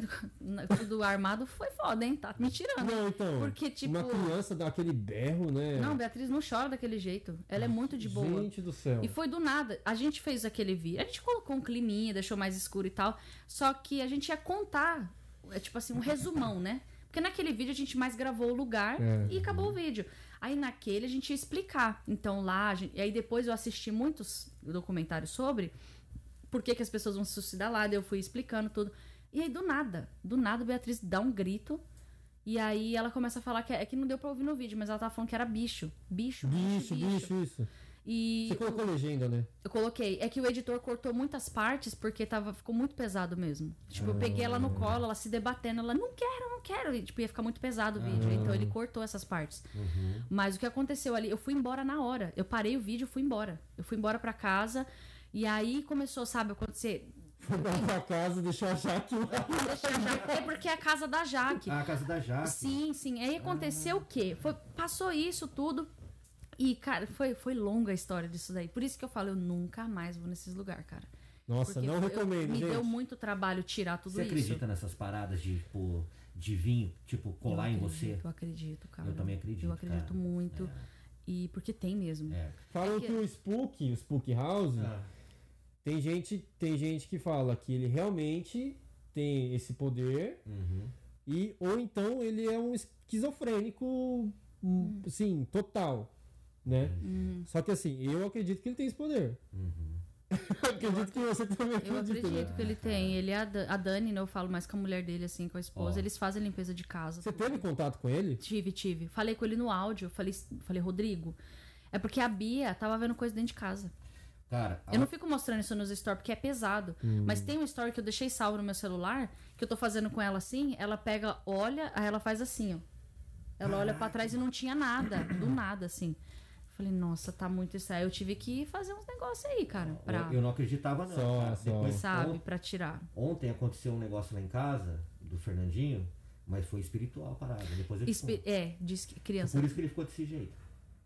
Do armado foi foda, hein? Tá me tirando. Não, então. Porque, tipo. Uma criança dá aquele berro, né? Não, Beatriz não chora daquele jeito. Ela é muito de boa. Gente do céu. E foi do nada. A gente fez aquele vídeo. A gente colocou um climinha, deixou mais escuro e tal. Só que a gente ia contar, é tipo assim, um resumão, né? Porque naquele vídeo a gente mais gravou o lugar É. e acabou o vídeo. Aí naquele a gente ia explicar. Então lá, gente- e aí depois eu assisti muitos documentários sobre por que, que as pessoas vão se suicidar lá, daí eu fui explicando tudo. E aí do nada, do nada, Beatriz dá um grito. E aí ela começa a falar que é que não deu pra ouvir no vídeo, mas ela tava falando que era bicho. Bicho, bicho, Bicho, bicho, isso. E Você colocou legenda, né? eu coloquei. É que o editor cortou muitas partes porque tava, ficou muito pesado mesmo. Tipo, eu peguei ela no colo, ela se debatendo, ela não quero, não quero. E, tipo, ia ficar muito pesado o vídeo. Então ele cortou essas partes. Mas o que aconteceu ali, eu fui embora na hora. Eu parei o vídeo e fui embora. Eu fui embora pra casa. E aí começou, sabe, acontecer. Foi pra casa, deixou a Jaque lá. Deixa a Jaque. É porque é a casa da Jaque. Ah, a casa da Jaque. Sim, sim. Aí aconteceu o quê? Foi, passou isso tudo. E, cara, foi, foi longa a história disso daí. Por isso que eu falo, eu nunca mais vou nesses lugares, cara. Nossa, Porque não eu- recomendo, Me gente. deu muito trabalho tirar tudo Você isso. acredita nessas paradas de, tipo, de vinho, tipo, colar eu em você? acredito, Eu acredito, cara. Eu também acredito, Eu acredito cara. muito. E porque tem mesmo. É. Falam É que- que o Spook, o Spook House, Ah. tem gente, tem gente que fala que ele realmente tem esse poder Uhum. e ou então ele é um esquizofrênico, hum, sim, total, né? Hum. Só que assim, eu acredito que ele tem esse poder. Uhum. Eu acredito que você também Eu acredita, acredito né? que ele tem. Ele é a, a Dani, né? Eu falo mais com a mulher dele, assim, com a esposa. Ó. Eles fazem limpeza de casa. Você teve contato com ele? Tive, tive. Falei com ele no áudio. Falei, falei, Rodrigo. É porque a Bia tava vendo coisa dentro de casa. Cara, a- Eu não fico mostrando isso nos stories porque é pesado. Mas tem um story que eu deixei salvo no meu celular, que eu tô fazendo com ela assim, ela pega, olha, aí ela faz assim, ó. Ela olha pra trás e não tinha nada, do nada, assim. Falei, nossa, tá muito isso aí. Eu tive que fazer uns negócios aí, cara, pra, eu, não acreditava, não. Só, cara. só. Depois, sabe, pra tirar. Ontem aconteceu um negócio lá em casa, do Fernandinho, mas foi espiritual a parada. Depois eu te Espi- é, diz que criança. Por isso que ele ficou desse jeito.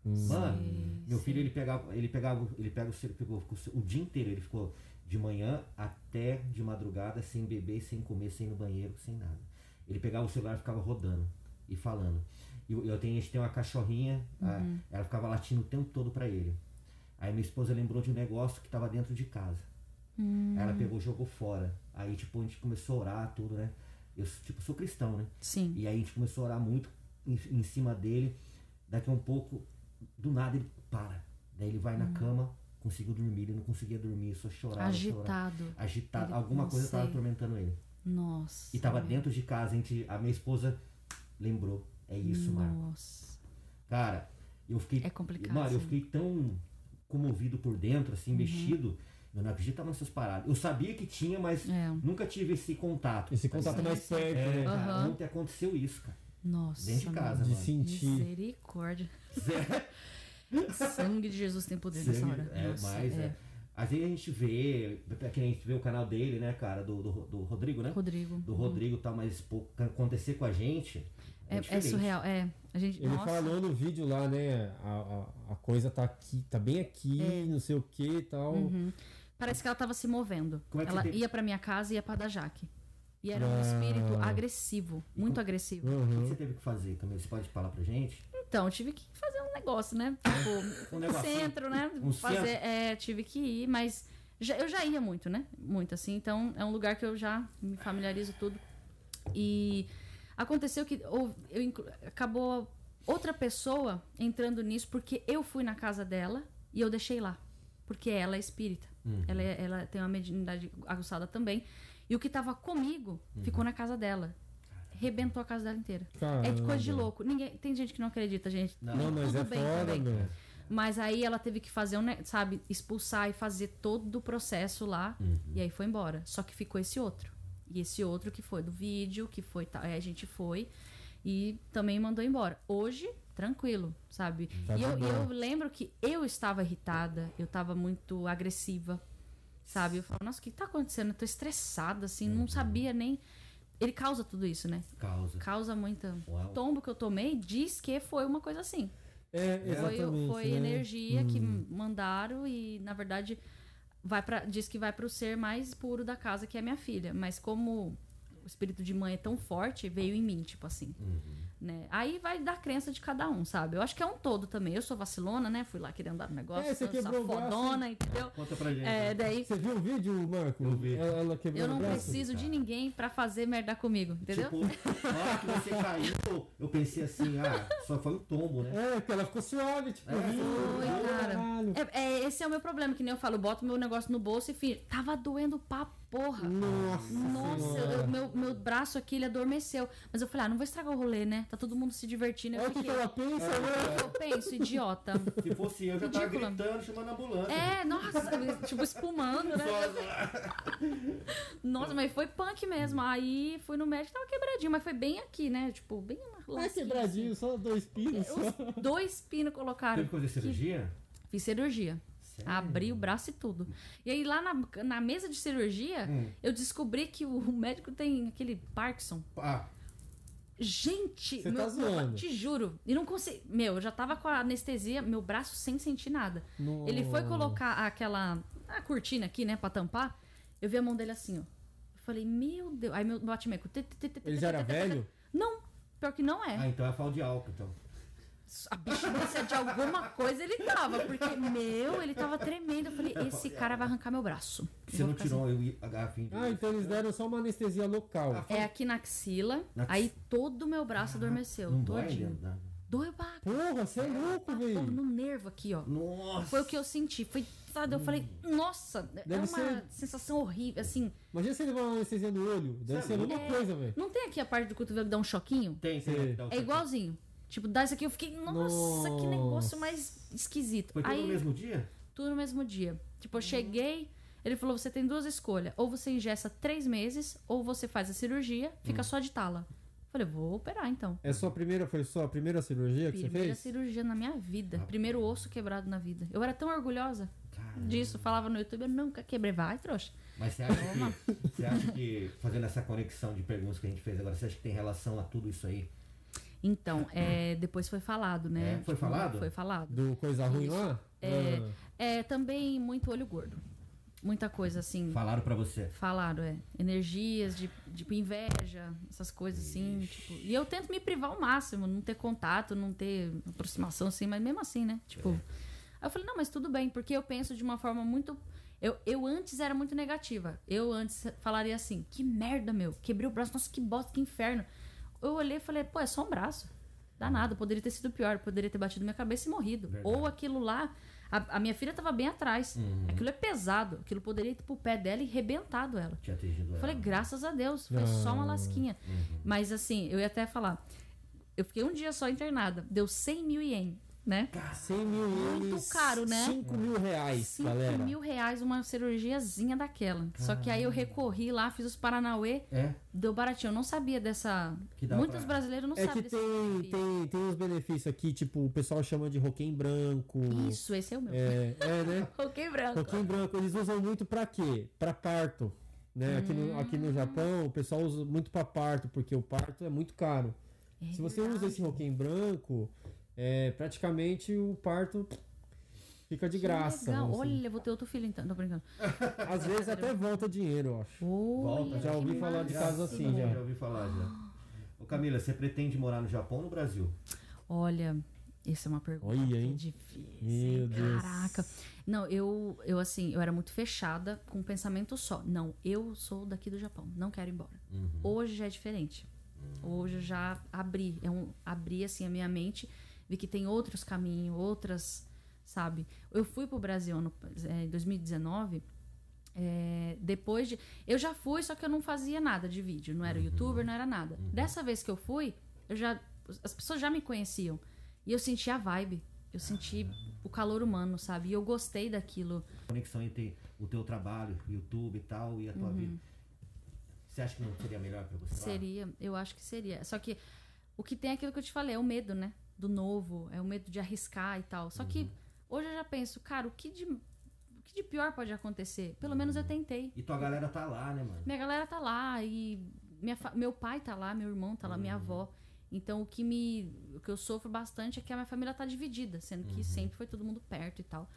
Mano, meu filho ele pegava, ele pegava, ele pega o pegou ficou o dia inteiro, ele ficou de manhã até de madrugada sem beber, sem comer, sem ir no banheiro, sem nada. Ele pegava o celular e ficava rodando e falando. Eu, eu tenho, a gente tem uma cachorrinha, a- ela ficava latindo o tempo todo pra ele. Aí minha esposa lembrou de um negócio que tava dentro de casa. Aí ela pegou e jogou fora. Aí tipo a gente começou a orar tudo, né? Eu tipo sou cristão, né? Sim. E aí a gente começou a orar muito em, em cima dele. Daqui a um pouco, do nada ele para. Daí ele vai na cama, conseguiu dormir. Ele não conseguia dormir, só chorava. chorava. Agitado. Agitado. Ele- Alguma coisa estava atormentando ele. Nossa. E tava dentro de casa. A, gente, a minha esposa lembrou. É isso, Marco. Nossa. Cara, eu fiquei. É complicado, Mano, eu fiquei tão comovido por dentro, assim, Uhum. mexido. Eu não acreditava nessas paradas. Eu sabia que tinha, mas É. nunca tive esse contato. Esse contato mais perto, É, né? cara, ontem aconteceu isso, cara. Nossa. Dentro de casa, mano. De mano. sentir. Misericórdia. Sangue de Jesus tem poder nessa Sangue- hora. É, Nossa, mas é. é. Às vezes a gente vê, que nem a gente vê o canal dele, né, cara, do, do, do Rodrigo, né? Rodrigo. Do Rodrigo e tal, mas pô, acontecer com a gente. É, É, é surreal, é. A gente, Ele nossa, falou no vídeo lá, né? A, a, a coisa tá aqui, tá bem aqui, É. não sei o que e tal. Uhum. Parece que ela tava se movendo. Como é que ela tem- ia pra minha casa e ia pra da Jaque. E era um Ah. espírito agressivo, muito agressivo. O que Uhum. você teve que fazer também? Você pode falar pra gente? Então, eu tive que fazer um negócio, né? Tipo, Um um centro, né? Um fazer, centro. é, tive que ir, mas já- eu já ia muito, né? Muito assim. Então, é um lugar que eu já me familiarizo tudo. E aconteceu que ou- eu acabou outra pessoa entrando nisso porque eu fui na casa dela e eu deixei lá. Porque ela é espírita. Ela, é- ela tem uma mediunidade aguçada também. E o que tava comigo ficou na casa dela. Rebentou a casa dela inteira. É de coisa de Caramba. louco. Ninguém, tem gente que não acredita, gente. Não. Não, mas Tudo é bem foda, também. meu. Mas aí ela teve que fazer, um, sabe, expulsar e fazer todo o processo lá. E aí foi embora. Só que ficou esse outro. E esse outro que foi do vídeo, que foi tal. Aí a gente foi e também mandou embora. Hoje, tranquilo, sabe? Tá e eu, eu lembro que eu estava irritada, eu estava muito agressiva, sabe? Eu falo, nossa, o que tá acontecendo? Eu tô estressada, assim, não sabia nem. Ele causa tudo isso, né? Causa. Causa muita. Uau. O tombo que eu tomei diz que foi uma coisa assim. É, Foi, foi né? energia que Hum. mandaram e, na verdade, vai para diz que vai pro ser mais puro da casa, que é minha filha. Mas como o espírito de mãe é tão forte, veio em mim, tipo assim. Né? Aí vai da crença de cada um, sabe? Eu acho que é um todo também. Eu sou vacilona, né? Fui lá querendo dar um negócio, É, você sou quebrou safodona, entendeu? Conta pra gente. É, daí Você viu o vídeo, Marco? Eu vi. Ela, quebrou eu não preciso de ninguém pra fazer merda comigo, entendeu? Tipo, na hora que você caiu, eu pensei assim, ah, só foi um tombo, né? É, que ela ficou suave, tipo, É, Foi, cara. É, é, esse é o meu problema, que nem eu falo, boto meu negócio no bolso e filho, tava doendo pra porra. Nossa, Nossa, eu- meu, meu braço aqui, ele adormeceu. Mas eu falei, ah, não vou estragar o rolê, né? Tá todo mundo se divertindo. Eu Olha o que, ela pensa, né? eu penso, idiota. Se fosse eu, já tava Ridícula. gritando, chamando a ambulância. É, nossa, tipo, espumando, né? Nossa, mas foi punk mesmo. Aí fui no médico, tava quebradinho, mas foi bem aqui, né? Tipo, bem uma Ah, lasquinha, quebradinho, só dois pinos. assim. Os dois pinos colocaram. Teve que fazer cirurgia? Fiz cirurgia. Sério? Abri o braço e tudo. E aí lá na, na mesa de cirurgia, Hum. eu descobri que o médico tem aquele Parkinson. Ah, Gente, Você meu, tá zoando. te juro. E não consegui. Meu, eu já tava com a anestesia, meu braço sem sentir nada. No- Ele foi colocar aquela. A cortina aqui, né, pra tampar. Eu vi a mão dele assim, ó. Eu falei, meu Deus. Aí meu batimento. Ele já era velho? Não, pior que não é. ah, então é falta de álcool, então. A bexiga de alguma coisa ele tava, porque, meu, ele tava tremendo. Eu falei, esse cara vai arrancar meu braço. Você não tirou eu, a garrafinha. Ah, então eles deram só uma anestesia local. Ah, assim. É aqui na axila, Na aí todo o meu braço adormeceu. Não dói todinho. da- Doeu pra Porra, você é louco, todo velho. no nervo aqui, ó. Nossa! Foi o que eu senti. Foi, sabe, eu falei, nossa, é Deve uma ser- sensação horrível, assim. Imagina você levar uma anestesia no olho. Deve ser a mesma É. coisa, velho. Não tem aqui a parte do cotovelo que dá um choquinho? Tem, Sim. tem. o É igualzinho. Tipo, dá isso aqui, eu fiquei, nossa, que Nossa. negócio mais esquisito. Foi tudo Aí, no mesmo dia? tudo no mesmo dia. Tipo, eu cheguei, ele falou: você tem duas escolhas. Ou você ingessa três meses, ou você faz a cirurgia, fica Hum. só de tala. Falei, vou operar então. É sua primeira, foi sua primeira cirurgia que Primeira você fez? cirurgia na minha vida. Primeiro osso quebrado na vida. Eu era tão orgulhosa Caramba. disso. Falava no YouTube, eu nunca quebrei. Vai, trouxa. Mas você acha, que, você acha que, fazendo essa conexão de perguntas que a gente fez agora, você acha que tem relação a tudo isso aí? Então, é, depois foi falado, né? É, foi falado? Foi falado. Do coisa ruim lá? É. Ah. É, também muito olho gordo. Muita coisa assim. Falaram pra você. Falaram, é. Energias de, tipo, inveja, essas coisas assim. Tipo, e eu tento me privar ao máximo, não ter contato, não ter aproximação assim, mas mesmo assim, né? Tipo. Aí eu falei, não, mas tudo bem, porque eu penso de uma forma muito. Eu, eu antes era muito negativa. Eu antes falaria assim, que merda, meu. Quebrei o braço, nossa, que bosta, que inferno. Eu olhei e falei, pô, é só um braço. Dá nada, poderia ter sido pior, poderia ter batido minha cabeça e morrido. Verdade. Ou aquilo lá, a, a minha filha tava bem atrás. Aquilo é pesado, aquilo poderia ir pro pé dela e rebentado ela. Tinha atingido Eu ela. falei, graças a Deus, foi só uma lasquinha. Mas assim, eu ia até falar, eu fiquei um dia só internada, deu 100 mil ien, né? 100 mil Muito ienes, caro, né? 5 mil reais, 5 galera. mil reais uma cirurgiazinha daquela. Só que aí eu recorri lá, fiz os Paranauê, É? deu baratinho. Eu não sabia dessa. Muitos pra- brasileiros não É sabem que tem, benefício. tem, tem uns benefícios aqui, tipo, o pessoal chama de roquém branco. Isso, esse é o meu. É, é, né? Ok, branco. Roquém branco, eles usam muito pra quê? Pra parto. Né? Aqui, no, aqui no Japão, o pessoal usa muito pra parto, porque o parto é muito caro. É Se você usa esse roquém branco, é, praticamente o parto fica de Que graça. legal. dizer. Olha, vou ter outro filho então. Tô brincando. Às vezes até volta dinheiro, eu acho. Olha, já ouvi falar de casos assim, já. Já ouvi falar, já. Ô Camila, você pretende morar no Japão ou no Brasil? Olha, essa é uma pergunta Olha, que hein? difícil. Meu Deus. Caraca. Não, eu, eu assim, eu era muito fechada com um pensamento só. Não, eu sou daqui do Japão, não quero ir embora. Uhum. Hoje já é diferente. Hoje eu já abri, é um, abri assim a minha mente, vi que tem outros caminhos, outras, sabe? Eu fui pro Brasil no, é, em 2019, é, depois de. Eu já fui, só que eu não fazia nada de vídeo. Não era youtuber, não era nada. Dessa vez que eu fui, eu já. As pessoas já me conheciam. E eu senti a vibe. Eu senti o calor humano, sabe? E eu gostei daquilo. Conexão entre o teu trabalho, YouTube e tal, e a tua vida. Você acha que não seria melhor pra você lá? Seria, eu acho que seria. Só que o que tem é aquilo que eu te falei, é o medo, né? Do novo, é o medo de arriscar e tal. Só que hoje eu já penso, cara, o que de, o que de pior pode acontecer? Pelo menos eu tentei. E tua galera tá lá, né, mano? Minha galera tá lá e minha meu pai tá lá, meu irmão tá lá, minha avó. Então o que me o que eu sofro bastante é que a minha família tá dividida, sendo que sempre foi todo mundo perto e tal.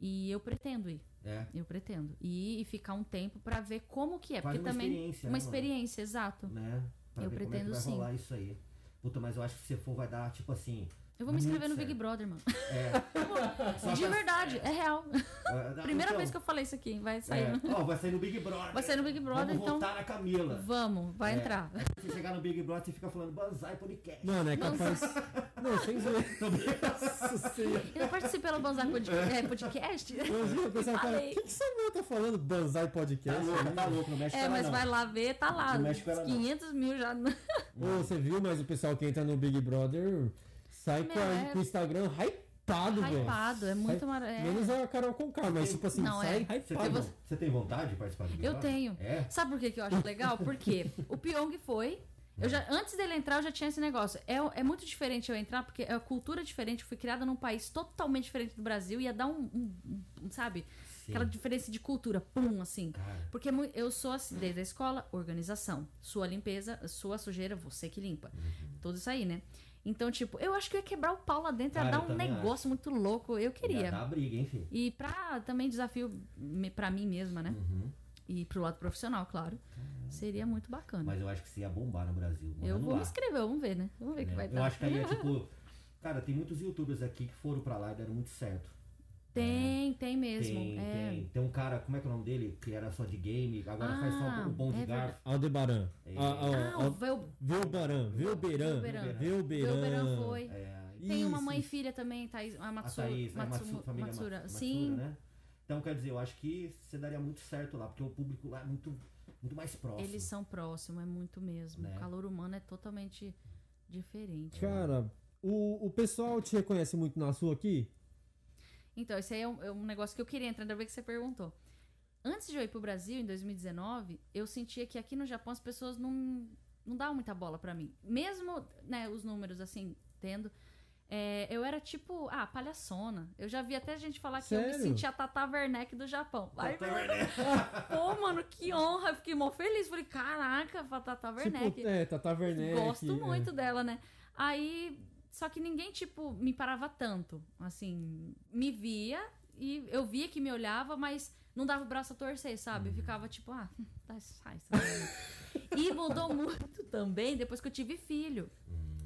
E eu pretendo ir, É. eu pretendo ir e ficar um tempo pra ver como que é, Quase porque uma também experiência, uma né, mano? experiência, exato. Né? Pra Eu pretendo é vai sim. Puta, mas eu acho que se for vai dar, tipo assim, Eu vou me inscrever no Muito Big sério. Brother, mano. É. De verdade, é real. é, Primeira então, vez que eu falei isso aqui, vai sair. é, ó, vai sair no Big Brother. Vai sair no Big Brother, Vamos então. votar na Camila. Vamos, vai É. entrar. Aí Você chegar no Big Brother, você fica falando Banzai Podcast. Mano, é capaz. Não, sem zoeira. Nossa senhora. Eu participei pelo Banzai Pod- é, Podcast. Imagina, o pessoal fala, o que, que Samuel tá falando? Banzai Tá Podcast? louco, tá louco, não mexe com É, mas não. vai lá ver, tá lá. Não mexe com ela, não. 500 mil já. Ô, você viu, mas o pessoal que entra no Big Brother sai com, a- É. com o Instagram hypado, velho. Hypado, é muito maravilhoso. Menos a Carol Conká, mas tipo assim, Não, sai é. Você tem, hypado. vo- você tem vontade de participar do Big Eu tenho. É? Sabe por que, que eu acho legal? Porque o Pyong foi. Eu já, antes dele entrar, eu já tinha esse negócio. É, é muito diferente eu entrar, porque é a cultura diferente. Eu fui criada num país totalmente diferente do Brasil. Ia dar um, um- um, sabe? Sim. Aquela diferença de cultura. Pum, assim. Cara, Porque mu- eu sou assim, desde a escola, organização. Sua limpeza, sua sujeira, você que limpa. Uhum. Tudo isso aí, né? Então, tipo, eu acho que eu ia quebrar o pau lá dentro, ia Cara, dar eu um negócio muito louco. Eu ia queria. dar briga, filho? E pra também desafio me- pra mim mesma, né? Uhum. E pro lado profissional, claro. Seria muito bacana. Mas eu acho que você ia bombar no Brasil. eu vou me ar, inscrever, vamos ver, né? Vamos ver o que né? vai Eu dar. acho que aí é tipo... Cara, tem muitos youtubers aqui que foram pra lá e deram muito certo. Tem, tem mesmo. Tem, é. tem, tem um cara, como é que é o nome dele? Que era só de game, agora faz Ah, só o bom de é garfo. Aldebaran. É. Ah, ah, Ah, o ah, Vel... Velberan. Velberan. Velberan. Foi. É, Tem uma Isso, mãe e filha também, Thaís, a a Matsura. Thaís, a Matsu- Matsu, família Matsura. Matsura, Sim, né? Então, quer dizer, eu acho que você daria muito certo lá, porque o público lá é muito, muito mais próximo. eles são próximos, é muito mesmo. Né? O calor humano é totalmente diferente. Cara, o, o pessoal te reconhece muito na sua aqui? Então, esse aí é um, é um negócio que eu queria entrar, ainda bem que você perguntou. Antes de eu ir pro Brasil, em 2019, eu sentia que aqui no Japão as pessoas não, não davam muita bola pra mim. Mesmo, né, os números assim, tendo. é, eu era tipo, ah, palhaçona. Eu já vi até gente falar que eu Sério? me sentia a Tata Werneck do Japão. Ai, Tata Werneck. Pô, mano, que honra. Eu fiquei mó feliz. Falei, caraca, a Tata Werneck. Tipo, é, Tata Werneck. Gosto é. muito dela, né? Aí, só que ninguém, tipo, me parava tanto. Assim, me via e eu via que me olhava, mas não dava o braço a torcer, sabe? Eu ficava tipo, ah, tá, sai, sai. e mudou muito também depois que eu tive filho.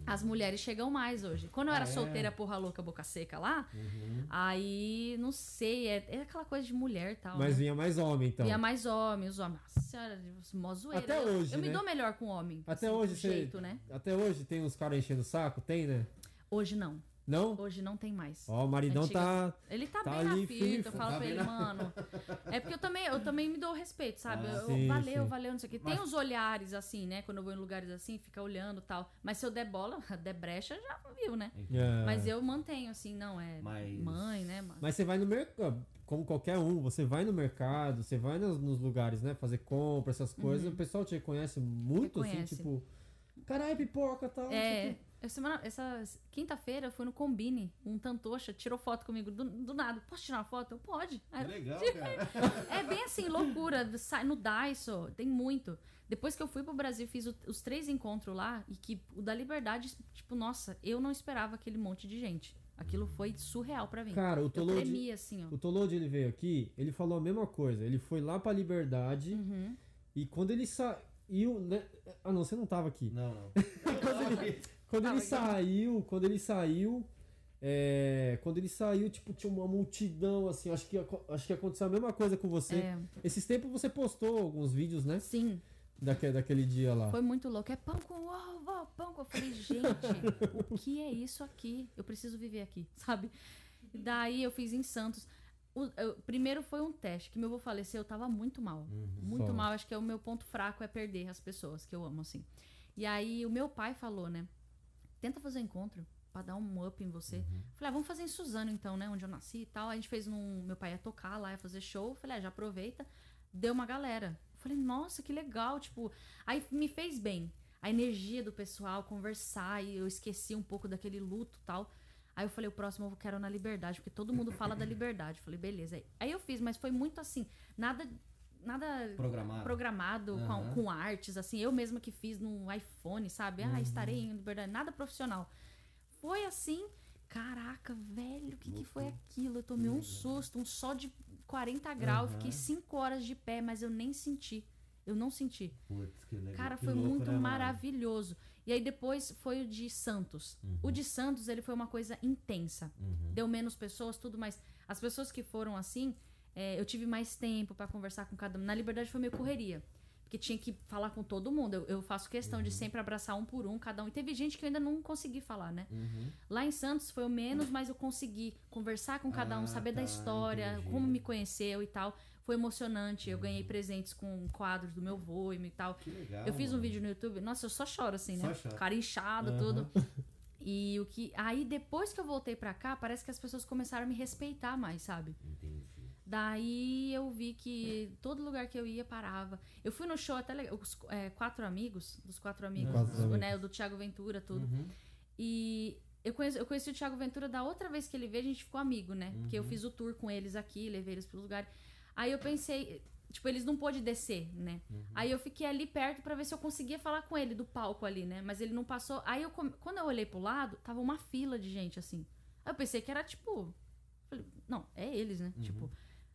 As mulheres chegam mais hoje. Quando eu era Ah, é? solteira, porra louca, boca seca lá, Uhum. aí, não sei, é, é aquela coisa de mulher e tal. Mas né? vinha mais homem, então. Ia mais homem, os homens. Nossa senhora, mó zoeira. Até eu, hoje, Eu me né? dou melhor com homem. Até assim, hoje você- jeito, né? Até hoje tem uns caras enchendo o saco? Tem, né? Hoje não. Não? Hoje não tem mais. Ó, o maridão Antiga- tá. Ele tá, Tá bem ali na fita, eu falo tá pra ele, na- mano. É porque eu também, eu também me dou respeito, sabe? Ah, Eu- sim, valeu, sim. valeu, não sei o quê. Tem Mas- uns olhares assim, né? Quando eu vou em lugares assim, fica olhando e tal. Mas se eu der bola, der brecha, já viu, né? É. Mas eu mantenho, assim, não, é Mas- mãe, né? Mas... Mas você vai no mercado, como qualquer um, você vai no mercado, você vai nos, nos lugares, né? Fazer compra, essas coisas, o pessoal te reconhece muito, Uhum. Reconhece. assim, tipo. Caralho, pipoca e tal. É, quê." Essa, semana, essa quinta-feira eu fui no Combine, um tantocha tirou foto comigo do, do nada. Posso tirar uma foto? Eu, Pode. Aí eu- legal, cara. É bem assim, loucura. Sai no Daiso, tem muito. Depois que eu fui pro Brasil, fiz o- os três encontros lá e que o da Liberdade, tipo, nossa, eu não esperava aquele monte de gente. Aquilo foi surreal pra mim. Cara, o eu Tolode, tremia assim, ó. o Tolode, ele veio aqui, ele falou a mesma coisa. Ele foi lá pra Liberdade Uhum. e quando ele saiu. Né? Ah, não, você não tava aqui. Não, não. Quando Tava ele aqui. saiu, quando ele saiu, é, quando ele saiu, tipo, tinha uma multidão, assim, acho que, acho que aconteceu a mesma coisa com você. É, Esses tempos você postou alguns vídeos, né? sim, Daquele, daquele dia lá. foi muito louco. É pão com ovo, pão com... Eu falei, gente, o que é isso aqui? Eu preciso viver aqui, sabe? Daí eu fiz em Santos. O, eu- primeiro foi um teste, que meu avô faleceu, eu tava muito mal. Muito Só. mal, acho que é o meu ponto fraco é perder as pessoas que eu amo, assim. E aí o meu pai falou, né? Tenta fazer um encontro pra dar um up em você. Falei, ah, vamos fazer em Suzano então, né? Onde eu nasci e tal. A gente fez num. Meu pai ia tocar lá, ia fazer show. Falei, ah, já aproveita. Deu uma galera. Falei, nossa, que legal. Tipo, aí me fez bem. A energia do pessoal, conversar, e eu esqueci um pouco daquele luto e tal. Aí eu falei, o próximo eu quero na liberdade, porque todo mundo fala da liberdade. Falei, beleza. Aí eu fiz, mas foi muito assim, nada. Nada Programado. programado com, Aham. com artes, assim, eu mesma que fiz no iPhone, sabe? Ah, estarei em liberdade, nada profissional. Foi assim, caraca, velho, o que, que foi aquilo? Eu tomei um susto, um sol de 40 graus, Aham. fiquei 5 horas de pé, mas eu nem senti. Eu não senti. Putz, que legal. Cara, que foi louco, muito né, maravilhoso. E aí depois foi o de Santos. Uhum. O de Santos, ele foi uma coisa intensa. Uhum. Deu menos pessoas, tudo, mas as pessoas que foram assim, é, eu tive mais tempo pra conversar com cada um. Na Liberdade foi meio correria. Porque tinha que falar com todo mundo. Eu, eu faço questão Uhum. de sempre abraçar um por um, cada um. E teve gente que eu ainda não consegui falar, né? Uhum. Lá em Santos foi o menos, mas eu consegui conversar com cada um, Ah, saber da tá, história, entendi. como me conheceu e tal. Foi emocionante. Eu Uhum. ganhei presentes com quadros do meu vô e tal. Que legal. Eu fiz um mano. vídeo no YouTube, nossa, eu só choro assim, né? Cara inchado, Aham. tudo. E o que. Aí depois que eu voltei pra cá, parece que as pessoas começaram a me respeitar mais, sabe? Entendi. Daí eu vi que todo lugar que eu ia parava. Eu fui no show até legal. Os é, quatro amigos, dos quatro amigos, Quatro amigos. né? O do Thiago Ventura, tudo. Uhum. E eu conheci, eu conheci o Thiago Ventura da outra vez que ele veio, a gente ficou amigo, né? Porque Uhum. eu fiz o tour com eles aqui, levei eles pro lugar. Aí eu pensei, tipo, eles não pôde descer, né? Uhum. Aí eu fiquei ali perto pra ver se eu conseguia falar com ele do palco ali, né? Mas ele não passou. Aí eu quando eu olhei pro lado, tava uma fila de gente assim. Aí eu pensei que era tipo, não, é eles, né? Uhum. Tipo,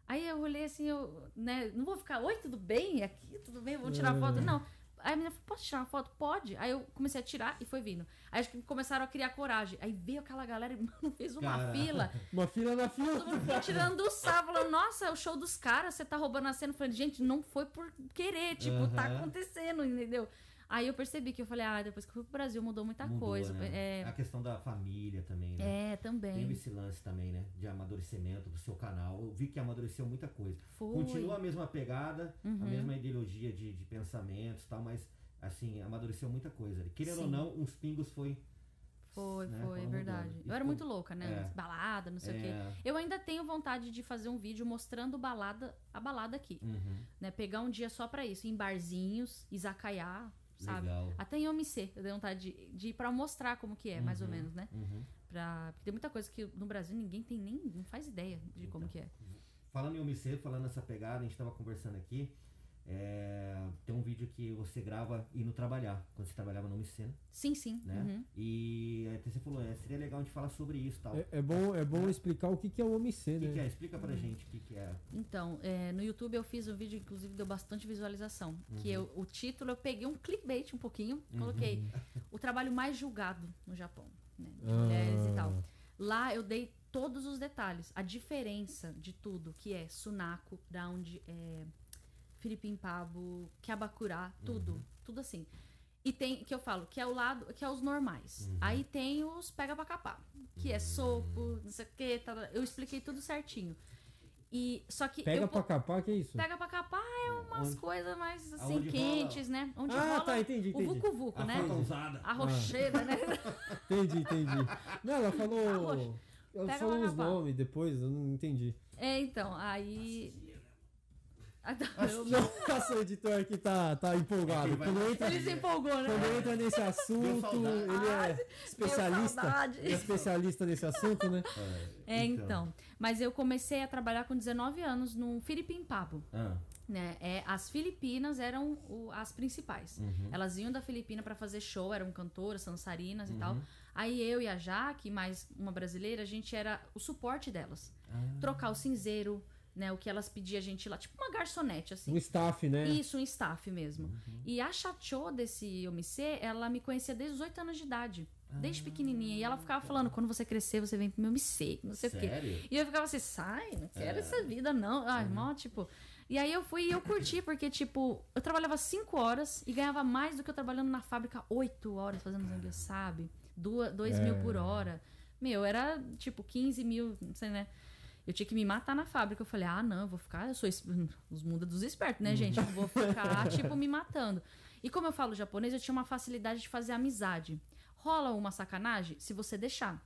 Aí eu olhei assim, eu, né, não vou ficar, oi, tudo bem? Aqui, tudo bem? Vamos É. tirar foto? Não. Aí a menina falou, posso tirar uma foto? Pode. Aí eu comecei a tirar e foi vindo. Aí acho que começaram a criar coragem. Aí veio aquela galera e, mano, fez uma Caraca. fila. Uma fila na fila. Todo mundo tirando do sarro, falando, nossa, é o show dos caras, você tá roubando a cena. Eu falei, gente, não foi por querer, tipo, tá Aham. acontecendo, entendeu? Aí eu percebi que eu falei, ah, depois que eu fui pro Brasil mudou muita Mudou, coisa. né? É, A questão da família também, né? é, também. Teve esse lance também, né? De amadurecimento do seu canal. Eu vi que amadureceu muita coisa. Foi. Continua a mesma pegada, Uhum. a mesma ideologia de, de pensamentos e tal, mas assim, amadureceu muita coisa. Querendo ou Sim. não, uns pingos foi. Foi, né, foi, foram verdade. mudando. Eu era muito louca, né? É. Balada, não sei o quê. É, Eu ainda tenho vontade de fazer um vídeo mostrando balada, a balada aqui, uhum, né? Pegar um dia só pra isso, em barzinhos, izakaya, sabe? legal. Até em OMC, eu tenho vontade de, de ir pra mostrar como que é, mais ou Uhum, menos, né? uhum. Pra, porque tem muita coisa que no Brasil ninguém tem nem, não faz ideia de como que é. Falando em OMC, falando nessa pegada, a gente tava conversando aqui. É, tem um vídeo que você grava indo trabalhar, quando você trabalhava no né? Sim, sim. né? uhum. E até você falou, é, seria legal a gente falar sobre isso e tal. É, é bom, é bom explicar o que, que é o OMC, O que, né? que é? Explica pra gente o que, que é. Então, é, no YouTube eu fiz um vídeo, inclusive deu bastante visualização. Uhum. Que eu, o título eu peguei um clickbait um pouquinho, coloquei o trabalho mais julgado no Japão, né? De Ah. mulheres e tal. Lá eu dei todos os detalhes, a diferença de tudo, que é Sunako, Round, é, Filipim Pabo, Kyabakura, tudo, Uhum. tudo assim. E tem, que eu falo, que é o lado, que é os normais. Uhum. Aí tem os pega pra capar, que é soco, não sei o que, eu expliquei tudo certinho. E, só que Pega eu, pra capar, que é isso? Pega pra capar é umas Onde- coisas mais assim, aonde quentes, né? Onde Ah, rola tá, entendi, o entendi. vucu-vucu, A né? faca usada. A rocheira, né? Entendi, entendi. Não, ela falou. Ela Pega falou os nomes depois, eu não entendi. É, então, aí. Ah, tá, eu- Nossa, o editor aqui tá, tá empolgado. Quando entra, Ele se empolgou, né? quando entra nesse assunto, ele é especialista. É especialista nesse assunto, né? É, então. Mas eu comecei a trabalhar com 19 anos no Filipim Pabo. Ah, Né? É, as Filipinas eram o- as principais. Uhum. Elas iam da Filipina pra fazer show, eram cantoras, dançarinas Uhum. e tal. Aí eu e a Jaque, mais uma brasileira, a gente era o suporte delas. Ah. Trocar o cinzeiro, né? O que elas pediam a gente lá, tipo uma garçonete, assim. Um staff, né? Isso, um staff mesmo. Uhum. E a Chachô desse OMC, ela me conhecia desde os 8 anos de idade. Desde pequenininha. E ela ficava falando, quando você crescer, você vem pro meu OMC, não sei o quê. Sério? E eu ficava assim, sai, não quero É. essa vida, não. Ai, mó, tipo... E aí eu fui e eu curti, porque, tipo, eu trabalhava 5 horas e ganhava mais do que eu trabalhando na fábrica 8 horas fazendo zangue, sabe? 2 mil por hora. Meu, era, tipo, 15 mil, não sei, né? Eu tinha que me matar na fábrica. Eu falei, ah, não, eu vou ficar. Eu sou. es- Os mundos dos espertos, né, gente? Eu vou ficar, tipo, me matando. E como eu falo japonês, eu tinha uma facilidade de fazer amizade. Rola uma sacanagem se você deixar.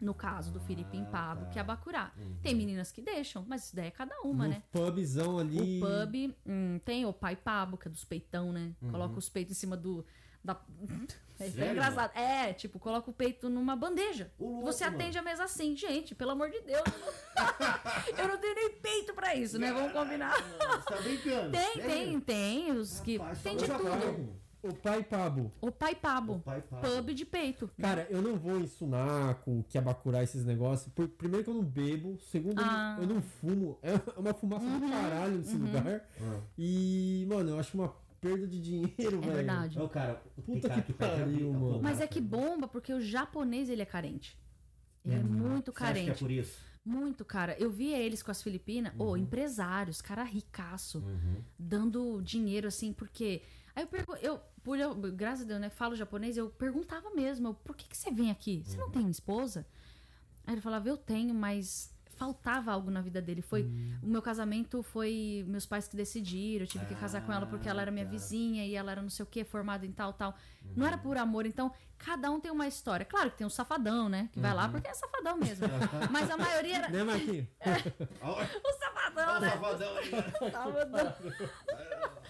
No caso do Filipim Pabo, tá. que é Bacurá. Tem meninas que deixam, mas isso daí é cada uma, no né? pubzão ali. O pub hum, tem o pai pabo, que é dos peitão, né? Coloca os peitos em cima do. Da... É Sério, engraçado. É, tipo, coloca o peito numa bandeja. Louco, Você atende a mesa assim, gente, pelo amor de Deus. eu não tenho nem peito pra isso, né? Vamos combinar. Você tá brincando? Tem, Sério? tem, tem. Os que. Rapaz, tem de tudo. O pai Pabo. O pai pabo. O pai pabo. Pub de peito. Cara, eu não vou em Sunaco, Kiabakura, esses negócios. Por- primeiro que eu não bebo. Segundo, eu não- Ah. eu não fumo. É uma fumaça do caralho nesse lugar. Ah. E, mano, mano, eu acho uma perda de dinheiro, velho. É verdade. Ô, cara, Puta que a pariu, mano. Mas é que bomba, porque o japonês ele é carente. Ele é, Hum. muito Você acha que é carente. por isso? Muito, cara. Eu via eles com as Filipinas, ô, empresários, cara ricaço, Uhum. dando dinheiro assim, porque. Aí eu pergunto, eu, por eu, graças a Deus, né, falo japonês, eu perguntava mesmo, eu, por que, que você vem aqui? Você não tem uma esposa? Aí ele falava, eu tenho, mas faltava algo na vida dele. Foi o meu casamento foi meus pais que decidiram, eu tive que casar com ela porque ela era minha Ah, tá. vizinha e ela era não sei o que, formada em tal, tal. Não era por amor, então cada um tem uma história. Claro que tem um safadão, né, que vai lá porque é safadão mesmo. Mas a maioria era Né, Marquinhos? Olha o safadão, o né? safadão aí. Safadão.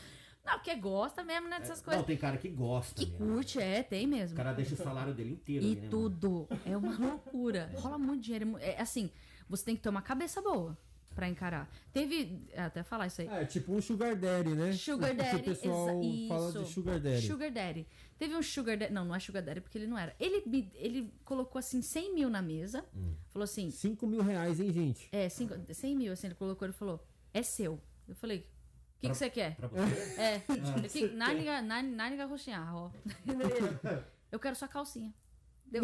Não, porque gosta mesmo, né, dessas Não, coisas. tem cara que gosta Que mesmo. curte, é, tem O mesmo. cara deixa o salário dele inteiro E ali, né, mano? tudo. É uma loucura. Rola muito dinheiro. é É assim, você tem que ter uma cabeça boa pra encarar. Teve. é, Até falar isso aí. É, tipo um sugar daddy, né? Sugar Que Daddy. o pessoal fala de sugar daddy. Sugar Daddy. Teve um Sugar Daddy. Não, não é Sugar Daddy porque ele não era. Ele, ele colocou assim 100 mil na mesa. Hum. Falou assim: 5 mil reais, hein, gente? é, cinco, 100 mil. Assim, ele colocou. Ele falou: é seu. Eu falei: o que, que você quer? Pra você? É, que, nani ga- nani- nani ga roxinhar, ó. Eu quero sua calcinha. Deu.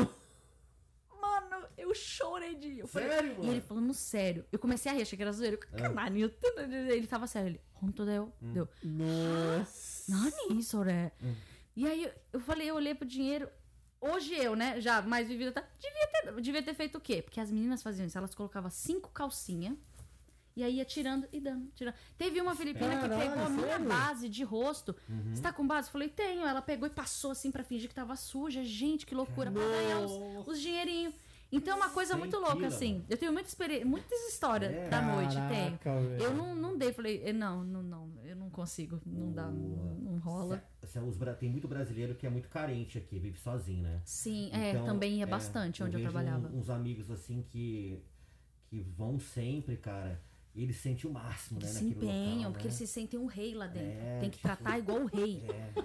Eu chorei de. Eu falei, Sério, E mano? ele falando sério. Eu comecei a rir, achei que era zoeiro. Caralho, eu tô- ele tava sério. Ele, Honto deu. Deu. Nossa. Nani, Soré? E aí eu- falei, eu olhei pro dinheiro. Hoje eu, né, já mais vivida, tá? Devia ter, devia ter feito o quê? Porque as meninas faziam isso, elas colocavam cinco calcinhas e aí ia tirando e dando, tirando. Teve uma filipina que Caralho, pegou a minha base de rosto. Uhum. Você tá com base? Eu falei, tenho. Ela pegou e passou assim pra fingir que tava suja. Gente, que loucura. Pra ganhar os, os dinheirinhos. Então é uma coisa muito louca, assim. Eu tenho muita experiência, muitas histórias É. da noite, velho. Eu não, não dei, falei, eh, não, não, não, eu não consigo, não dá, não, não rola. Se- se Tem muito brasileiro que é muito carente aqui, vive sozinho, né? Sim, é, Então, também ia é, bastante onde eu, vejo trabalhava. um- uns amigos assim que, que vão sempre, cara. E eles sentem o máximo, né? se empenham, local, porque né? eles se sentem um rei lá dentro. É, Tem que tipo, tratar igual o rei. É.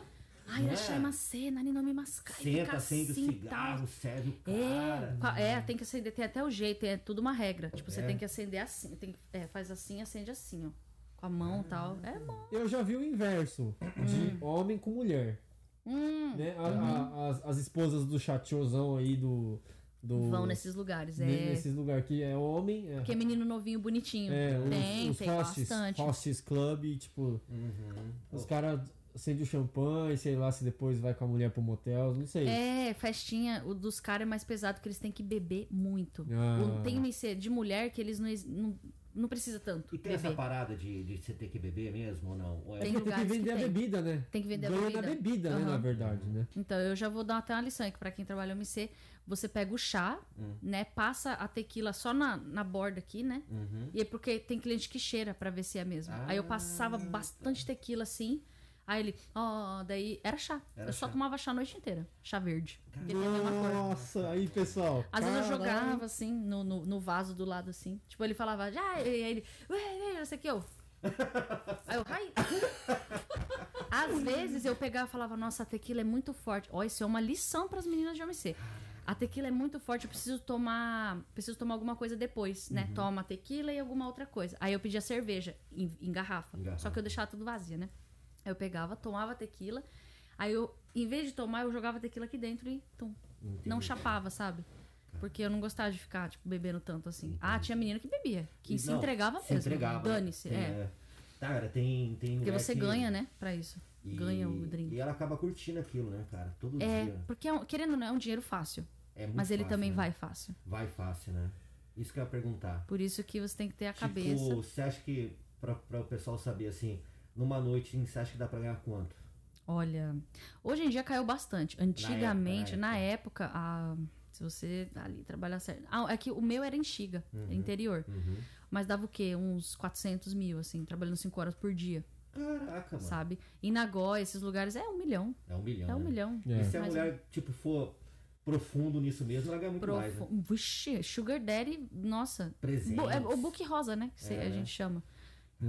Ai, Não achei é? uma cena, não me mascar. Senta, acende o cigarro, serve o cara. É, é, tem que acender, tem até o jeito, é tudo uma regra. Tipo, você É. tem que acender assim, tem, é, faz assim, acende assim, ó. Com a mão e tal. É bom. Eu já vi o inverso de homem com mulher. Hum, Né? A- a- as, as esposas do chatiozão aí do. do vão nesses lugares, é. ne- nesses lugares que é homem. É, Porque é menino novinho, bonitinho. é, os- tem, os, tem hostes, bastante. hostes club, tipo, Uhum. os caras acendem o champanhe, sei lá se depois vai com a mulher pro motel, não sei. É, festinha, o dos caras é mais pesado, que eles têm que beber muito. Ah. O- Tem MC de mulher que eles não, não, não precisa tanto E tem essa beber. parada de, de você ter que beber mesmo ou não? Ou é- Tem que tem que lugares que vender a tem. bebida, né? Tem que vender a Ganha bebida. na bebida, né? Aham. Na verdade, né? Então, eu já vou dar até uma lição aqui pra quem trabalha no MC. Você pega o chá, Hum. né? Passa a tequila só na, na borda aqui, né? Uhum. E é porque tem cliente que cheira pra ver se é mesmo. Aí eu passava Ah, bastante tequila assim. Aí ele, ó, daí era chá. Era eu só chá. tomava chá a noite inteira. Chá verde. Cor. Nossa, aí pessoal. Às vezes eu caralho. jogava assim, no, no, no vaso do lado assim. Tipo, ele falava, já, e aí ele, ué, ué, não sei o que, eu. Aí eu, ai. Às vezes eu pegava e falava, nossa, a tequila é muito forte. Ó, isso é uma lição pras meninas de OMC. A tequila é muito forte, eu preciso tomar. Preciso tomar alguma coisa depois, né? Uhum. Toma tequila e alguma outra coisa. Aí eu pedia cerveja em, em garrafa. Em garrafa. Só que eu deixava tudo vazia, né? Aí eu pegava, tomava tequila. Aí eu, em vez de tomar, eu jogava tequila aqui dentro e tum, não chapava, sabe? Porque eu não gostava de ficar, tipo, bebendo tanto assim. Ah, tinha menina que bebia, que se Não, entregava se mesmo. entregava. Dane-se, Tem, é. Tá, cara, tem, tem Porque você que- ganha, né, pra isso. e- Ganha o drink. E ela acaba curtindo aquilo, né, cara? Todo É, dia. porque, é um- querendo ou não, é um dinheiro fácil. É muito Mas ele fácil, também né? vai fácil. Vai fácil, né? Isso que eu ia perguntar. Por isso que você tem que ter a Tipo, cabeça. você acha que, pra, pra o pessoal saber, assim, numa noite, você acha que dá pra ganhar quanto? Olha, hoje em dia caiu bastante. Antigamente, na na época, a- se você ali trabalhar certo. Ah, é que o meu era em Xiga, interior. Uhum. Mas dava o quê? Uns 400 mil, assim, trabalhando 5 horas por dia, Caraca, mano. sabe? Em Nagoya, esses lugares, é um milhão. É um milhão, É um né? milhão. É. E se a Mais mulher, tipo, for profundo nisso mesmo, ela ganha muito mais, né? Profu- Vixe, Sugar Daddy, nossa. Presente. Bu- é o book rosa, né? Que É, a né? gente chama.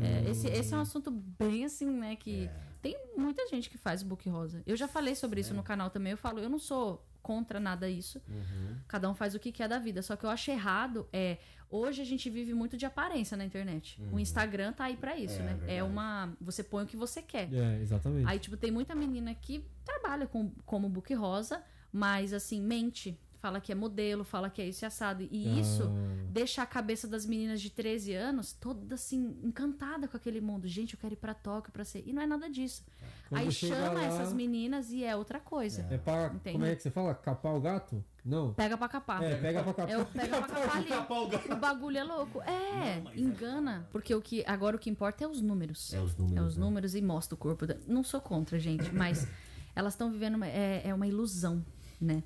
É, esse, esse é um assunto bem assim, né? Que É. tem muita gente que faz book rosa. Eu já falei sobre isso no canal também. Eu falo, eu não sou contra nada isso. Uhum. Cada um faz o que quer da vida. Só que eu acho errado é. Hoje a gente vive muito de aparência na internet. O Instagram tá aí pra isso, É, né? É verdade. uma. Você põe o que você quer. É, exatamente. Aí, tipo, tem muita menina que trabalha com, como book rosa, mas assim, mente. Fala que é modelo, fala que é isso e assado. E isso Ah, deixa a cabeça das meninas de 13 anos toda assim, encantada com aquele mundo. Gente, eu quero ir pra Tóquio pra ser. E não é nada disso. Quando Aí chama lá- essas meninas e é outra coisa. É pra. Entende? Como é que você fala? Capar o gato? Não. Pega pra capar. É, pega pra capar. É o pega pra capar ali. O bagulho é louco. É, engana. Porque o que agora o que importa é os números. É os números. É os né? números e mostra o corpo. da- Não sou contra, gente, mas elas estão vivendo uma, é, é uma ilusão, né?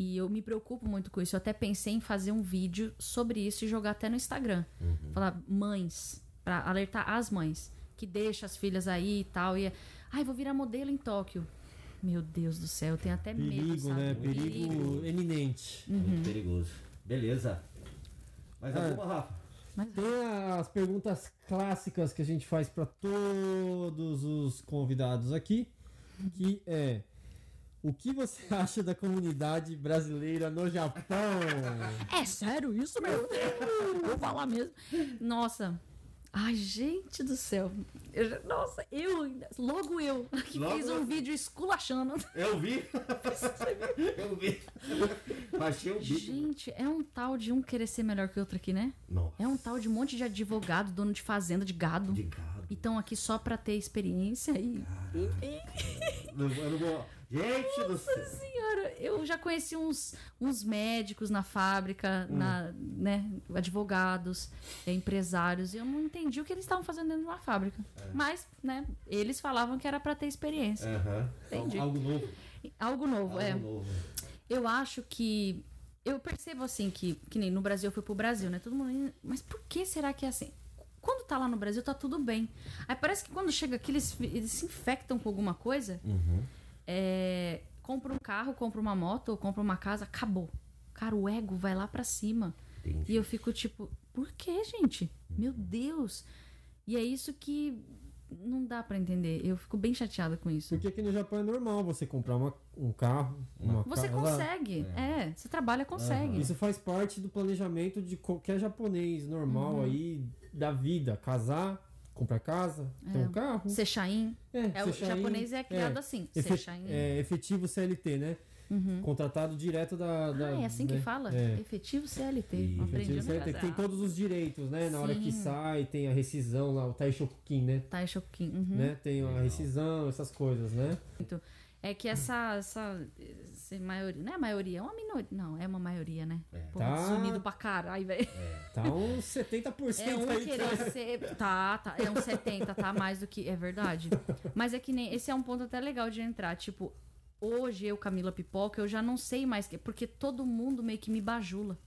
E eu me preocupo muito com isso. Eu até pensei em fazer um vídeo sobre isso e jogar até no Instagram. Uhum. Falar, mães, pra alertar as mães que deixam as filhas aí e tal. E, ai, vou virar modelo em Tóquio. Meu Deus do céu, eu tenho até medo, Perigo, sabe? né? Perigo eminente. Muito perigoso. Beleza. Mais Ah. alguma, Rafa? Mas Tem as perguntas clássicas que a gente faz pra todos os convidados aqui, que é o que você acha da comunidade brasileira no Japão? É sério isso, meu? Vou falar mesmo. Nossa. Ai, gente do céu. Eu já- nossa, eu, ainda- logo eu, que Logo fiz um você. vídeo esculachando. Eu vi. Eu vi. Baixei o bico. Gente, é um tal de um querer ser melhor que o outro aqui, né? Nossa. É um tal de um monte de advogado, dono de fazenda, de gado. De gado. E estão aqui só pra ter experiência e. Não, eu não vou... Gente do céu. Senhora, eu já conheci uns, uns médicos na fábrica, na, né, advogados, empresários, e eu não entendi o que eles estavam fazendo dentro de uma fábrica. Mas, né, eles falavam que era pra ter experiência. Entendi. Algo novo. Algo novo, Algo é. novo. Eu acho que. Eu percebo assim que, que nem no Brasil eu fui pro Brasil, né? Todo mundo. Mas por que será que é assim? Quando tá lá no Brasil, tá tudo bem. Aí parece que quando chega aqui, eles, eles se infectam com alguma coisa. Uhum. É, compra um carro, compra uma moto ou compra uma casa, acabou. Cara, o ego vai lá pra cima. Entendi. E eu fico tipo, por que, gente? Meu Deus. E é isso que não dá pra entender. Eu fico bem chateada com isso. Porque aqui no Japão é normal você comprar uma- um carro, uma Você casa. consegue. É, você trabalha, consegue. Isso faz parte do planejamento de qualquer japonês normal Uhum. aí da vida. Casar, comprar casa, ter um carro. Ser Shain. É, o japonês é criado assim. Ser efe- é, efetivo CLT, né? Contratado direto da. da- ah, é assim que né? fala? É. Efetivo CLT. Efetivo CLT, que tem todos os direitos, né? Na hora que Sim. sai, tem a rescisão lá, o Taishokukin, né? Shokin. Uhum. né? Tem a rescisão, essas coisas, né? É que essa, essa, essa maioria. Não é a maioria, é uma minoria. Não, é uma maioria, né? É. Porra, Tá. sumido pra caralho, velho. Tá uns 70% É um aí. querer ser. Tá, tá. É um 70, tá mais do que. É verdade. Mas é que nem. Esse é um ponto até legal de entrar. Tipo, hoje eu, Camila Pipoca, eu já não sei mais. que- Porque todo mundo meio que me bajula.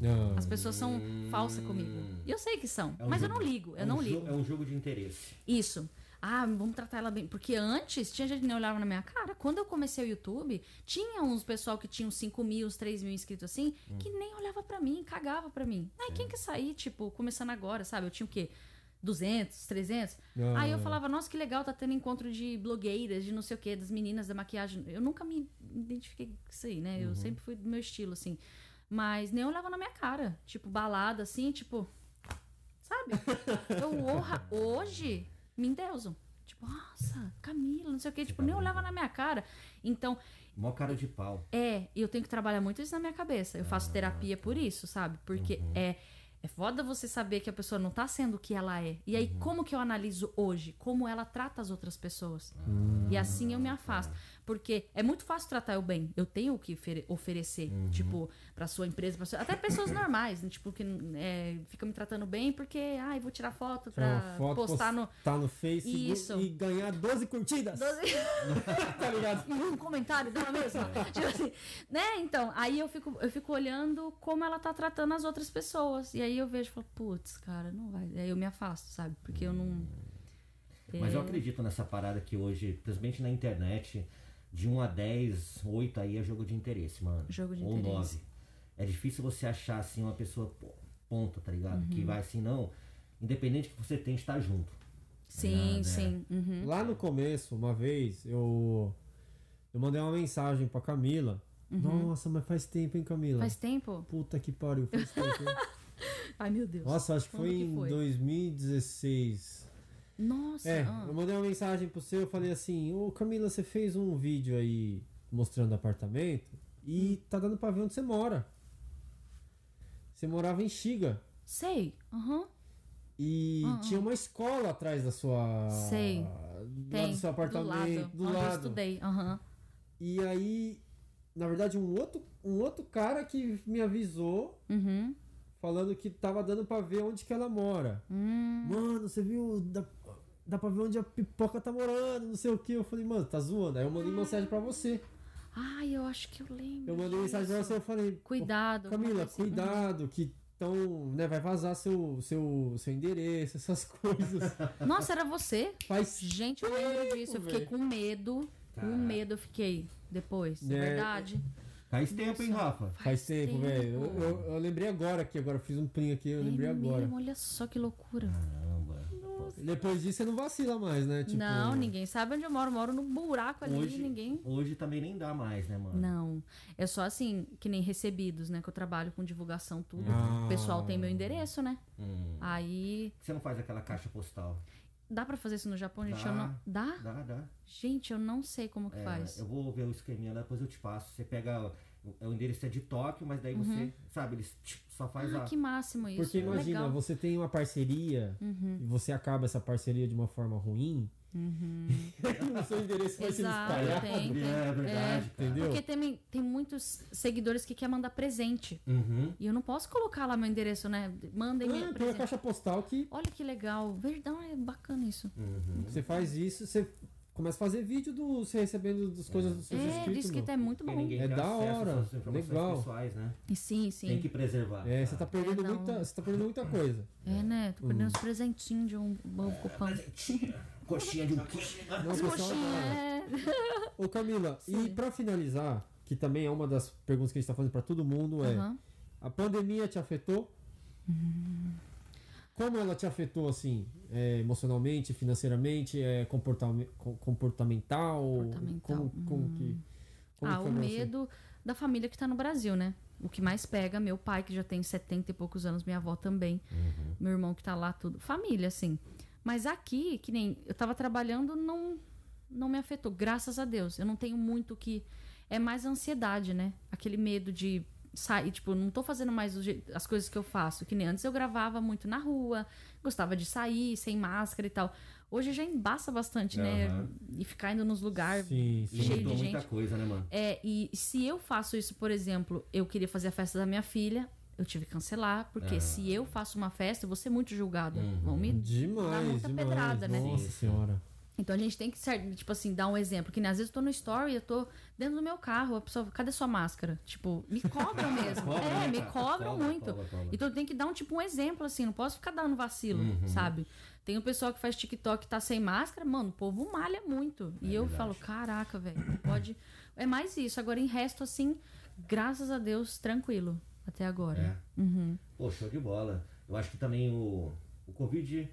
Não. As pessoas são falsas comigo. E eu sei que são. É um mas eu jogo- não ligo. é Eu um não ligo. É um jogo de interesse. Isso. Ah, vamos tratar ela bem. Porque antes, tinha gente que nem olhava na minha cara. Quando eu comecei o YouTube, tinha uns pessoal que tinham 5 mil, 3 mil inscritos assim, que nem olhava pra mim, cagava pra mim. Ai, quem quer sair, tipo, começando agora, sabe? Eu tinha o quê? 200, 300? Ah. Aí eu falava, nossa, que legal, tá tendo encontro de blogueiras, de não sei o quê, das meninas da maquiagem. Eu nunca me identifiquei com isso aí, né? Eu sempre fui do meu estilo, assim. Mas nem olhava na minha cara. Tipo, balada, assim, tipo... Sabe? Eu honra, hoje me endeusam. Tipo, nossa, Camila, não sei o quê. Tipo, nem olhava na minha cara. Então, Mó cara de pau. é, eu tenho que trabalhar muito isso na minha cabeça. Eu faço terapia por isso, sabe? Porque é, é foda você saber que a pessoa não tá sendo o que ela é. E aí, como que eu analiso hoje? Como ela trata as outras pessoas. E assim eu me afasto. Porque é muito fácil tratar eu bem. Eu tenho o que ofere- oferecer, tipo, pra sua empresa, pra sua... até pessoas normais, né? Tipo, que é, ficam me tratando bem porque, ai, vou tirar foto pra foto, postar no. postar no Face e- Isso. e ganhar 12 curtidas. tá ligado? e um comentário dela mesma. tipo assim, né? Então, aí eu fico, eu fico olhando como ela tá tratando as outras pessoas. E aí eu vejo e falo, putz, cara, não vai. Aí eu me afasto, sabe? Porque eu não. Mas eu É, acredito nessa parada que hoje, principalmente na internet, de 1 a 10, 8 aí é jogo de interesse, mano. Jogo de Ou interesse. 9. É difícil você achar assim uma pessoa ponta, tá ligado? Uhum. Que vai assim, não. Independente que você tem, estar junto. Sim, Nada, sim. Uhum. Lá no começo, uma vez, eu, eu mandei uma mensagem pra Camila Nossa, mas faz tempo, hein, Camila? Faz tempo? Puta que pariu, faz tempo. hein? Ai, meu Deus. Nossa, acho que Quando foi que em foi? 2016. Nossa. É, ah. eu mandei uma mensagem pro seu, eu falei assim, ô Camila, você fez um vídeo aí mostrando apartamento e Hum. tá dando pra ver onde você mora. Você morava em Xiga Sei. Aham. e Ah, ah. tinha uma escola atrás da sua. Sei. Do Tem. lado do seu apartamento. Do lado. do onde eu lado. estudei. Aham. E aí, na verdade, um outro, um outro cara que me avisou Uhum. falando que tava dando pra ver onde que ela mora. Hum. Mano, você viu? Dá, dá pra ver onde a pipoca tá morando, não sei o que. Eu falei, mano, tá zoando? Aí eu mandei mensagem pra você. Ai, eu acho que eu lembro. Eu mandei mensagem pra você, eu falei, Cuidado. "Ô, Camila, coisa assim. cuidado, que tão, né, vai vazar seu, seu, seu endereço, essas coisas. Nossa, era você? Faz. Gente, eu lembro disso. Eu fiquei com medo. Com Caraca. medo eu fiquei depois. É É. verdade. Faz tempo, hein. Rafa? Faz tempo, velho. Eu, eu- eu lembrei agora aqui, agora eu fiz um print aqui, eu lembrei é agora. mesmo, olha só que loucura. Depois disso você não vacila mais, né? Tipo, não, ninguém sabe onde eu moro. Eu moro num buraco ali, Hoje, ninguém. hoje também nem dá mais, né, mano? Não. É só assim, que nem recebidos, né? Que eu trabalho com divulgação, tudo. Ah. O pessoal tem meu endereço, né? Hum. Aí. Você não faz aquela caixa postal? Dá pra fazer isso no Japão, gente? Dá. Eu não... Dá? Dá, dá. Gente, eu não sei como que É, faz. eu vou ver o esqueminha lá, depois eu te passo. Você pega. O- O endereço é de Tóquio, mas daí você, sabe, eles tch, só faz Ah, a. que máximo isso. Porque imagina, Legal. Uhum. você tem uma parceria e você acaba essa parceria de uma forma ruim. o seu endereço vai se Exato, espalhar. tem, tem. É verdade, cara. Entendeu? Porque tem, tem muitos seguidores que querem mandar presente. Uhum. E eu não posso colocar lá meu endereço, né? Mandem Ah, uma presente. caixa postal que Olha que legal. Verdade, é bacana isso. Uhum. você faz isso, você começa a fazer vídeo do você recebendo das coisas dos seus É, inscritos. diz que mano. é muito bom. É da hora, legal. pessoais, né? E sim, sim. Tem que preservar. É, você tá perdendo É, muita, você tá perdendo muita coisa. É, né? Tô Hum. perdendo uns presentinhos de um bom cupom. Coxinha de um. Não, o pessoal adora. É. Ô Camila, e Sim. pra finalizar, que também é uma das perguntas que a gente tá fazendo pra todo mundo, é: Aham. a pandemia te afetou? Como ela te afetou, assim, é, emocionalmente, financeiramente, é, comportame- co- comportamental? Comportamental, Como, como que. como Ah, que o você? medo da família que tá no Brasil, né? O que mais pega, meu pai, que já tem 70 e poucos anos, minha avó também, Uhum. meu irmão que tá lá, tudo. Família, assim. Mas aqui, que nem eu tava trabalhando, não, não me afetou, graças a Deus. Eu não tenho muito que. É mais ansiedade, né? Aquele medo de sair, tipo, não tô fazendo mais as coisas que eu faço. Que nem antes eu gravava muito na rua, gostava de sair sem máscara e tal. Hoje já embaça bastante, né? Aham. E ficar indo nos lugares Sim, sim. Cheio de muita gente. coisa, né, mano? é, e se eu faço isso, por exemplo, eu queria fazer a festa da minha filha, eu tive que cancelar, porque Ah. se eu faço uma festa, eu vou ser muito julgada. Uhum. Vão me... Demais, Dá muita demais. pedrada, né? Nossa senhora. Então a gente tem que, tipo assim, dar um exemplo. Que nem às vezes eu tô no story, eu tô dentro do meu carro, a pessoa, cadê sua máscara? Tipo, me cobram mesmo. Cobra, é, né, me cobram Cobra, muito. cobra. Então tem que dar um tipo um exemplo, assim, não posso ficar dando vacilo, Uhum. sabe? Tem o pessoal que faz TikTok e tá sem máscara, mano, o povo malha muito. E É eu verdade. falo, caraca, velho, pode. É mais isso. Agora, em resto, assim, graças a Deus, tranquilo. Até agora. É. Uhum. Pô, show de bola. Eu acho que também o, o Covid,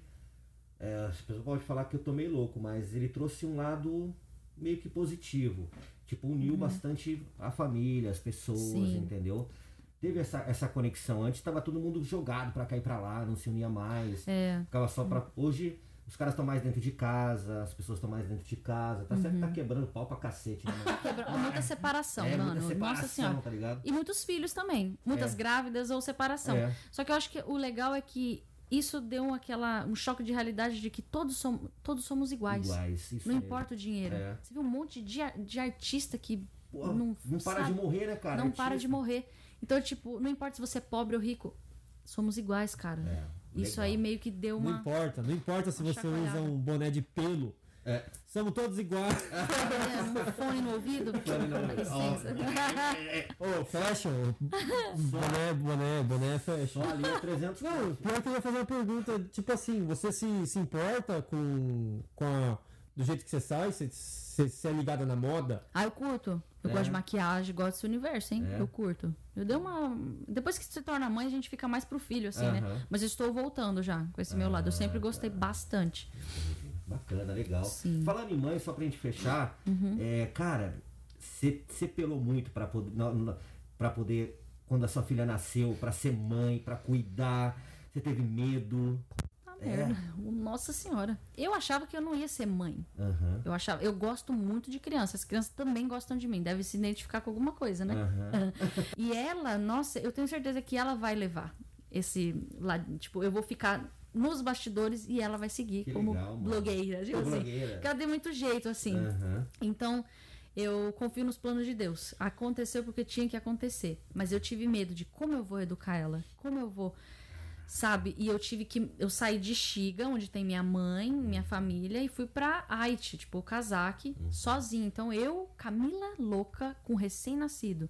é, as pessoas podem falar que eu tô meio louco, mas ele trouxe um lado meio que positivo. Tipo, uniu bastante a família, as pessoas, Uhum. Sim. entendeu? Teve essa, essa conexão. Antes tava todo mundo jogado pra cá e pra lá, não se unia mais. É. Ficava só pra. Hoje os caras estão mais dentro de casa, as pessoas estão mais dentro de casa. Tá certo que tá quebrando pau pra cacete, né? Quebra- Muita separação, é, mano. muita separação, Nossa senhora. tá? E muitos filhos também. Muitas É. grávidas ou separação. É. Só que eu acho que o legal é que isso deu aquela, um choque de realidade de que todos, somos todos somos iguais. Iguais. Isso Não aí. importa o dinheiro. É. Você viu um monte de, de artista que Pô, não, não, para sabe, de morrer, né, cara? não para de Artista. morrer. Então, tipo, não importa se você é pobre ou rico, somos iguais, cara. É, Isso aí meio que deu Não uma. importa, não importa se você usa um boné de pelo. É. Somos todos iguais. um fone no ouvido. Dá licença. Ô, fashion. boné, boné, boné é fashion. Só ali é 300 Não, pior que eu ia fazer uma pergunta, tipo assim, você se, se importa com, com a, do jeito que você sai? Você, você, você é ligada na moda? Ah, eu curto. Eu É. gosto de maquiagem, gosto desse universo, hein? É. Eu curto. Eu dei uma. Depois que se torna mãe, a gente fica mais pro filho, assim, né? Aham. Mas eu estou voltando já com esse meu lado. Eu sempre gostei bastante. Bacana, legal. Sim. Uhum. Falando em mãe, só pra gente fechar, é, cara, Você pelou muito pra poder, pra poder, quando a sua filha nasceu, pra ser mãe, pra cuidar. Você teve medo. Tá É. merda. Nossa senhora. Eu achava que eu não ia ser mãe. Aham. Eu achava, eu gosto muito de crianças. As crianças também gostam de mim. Deve se identificar com alguma coisa, né? Aham. E ela, nossa, eu tenho certeza que ela vai levar esse lá, tipo, eu vou ficar nos bastidores e ela vai seguir Que como legal, blogueira, tipo assim. blogueira. Ela tem muito jeito assim. Aham. Então, eu confio nos planos de Deus. Aconteceu porque tinha que acontecer. Mas eu tive medo de como eu vou educar ela, como eu vou. Sabe? E eu tive que. Eu saí de Xiga, onde tem minha mãe, minha família, e fui pra Haiti, tipo, Kazakh, sozinha. Então eu, Camila louca, com recém-nascido.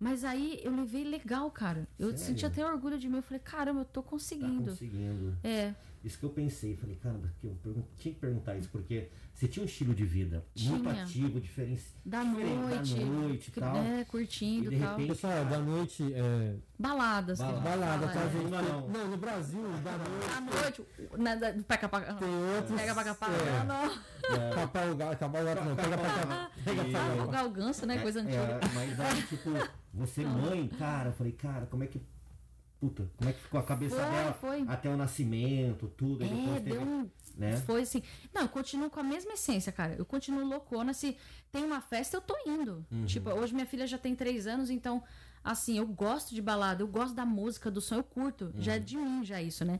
Mas aí eu levei legal, cara. Eu Sério? senti até orgulho de mim. Eu falei, caramba, eu tô Tá conseguindo. conseguindo. É, Isso que eu pensei, falei, caramba, que eu tinha que perguntar isso, porque você tinha um estilo de vida muito Tinha. ativo, diferente. da diferente, noite. Da noite e tal. É, curtindo E de tal. repente- Pessoal, da noite. É, Baladas. balada, fala, tá, é. Não, não. Não, no Brasil, da noite. À noite, na, da, pega pra Tem outros. Pega pra capar. é, Não, Capar o gato, capar o gato, não. Pega pra cá. Pega pra cá. galganço, né? Coisa É, antiga. é, mas aí, tipo, você mãe, cara, eu falei, cara, como é que. Puta, como é que ficou a cabeça Foi, dela foi. até o nascimento, tudo, É, depois teve. deu um. Né? Foi assim. Não, eu continuo com a mesma essência, cara. Eu continuo loucona. Se tem uma festa, eu tô indo. Uhum. Tipo, hoje minha filha já tem três anos, então, assim, eu gosto de balada, eu gosto da música, do som, eu curto. Já é Uhum. de mim, já isso, né?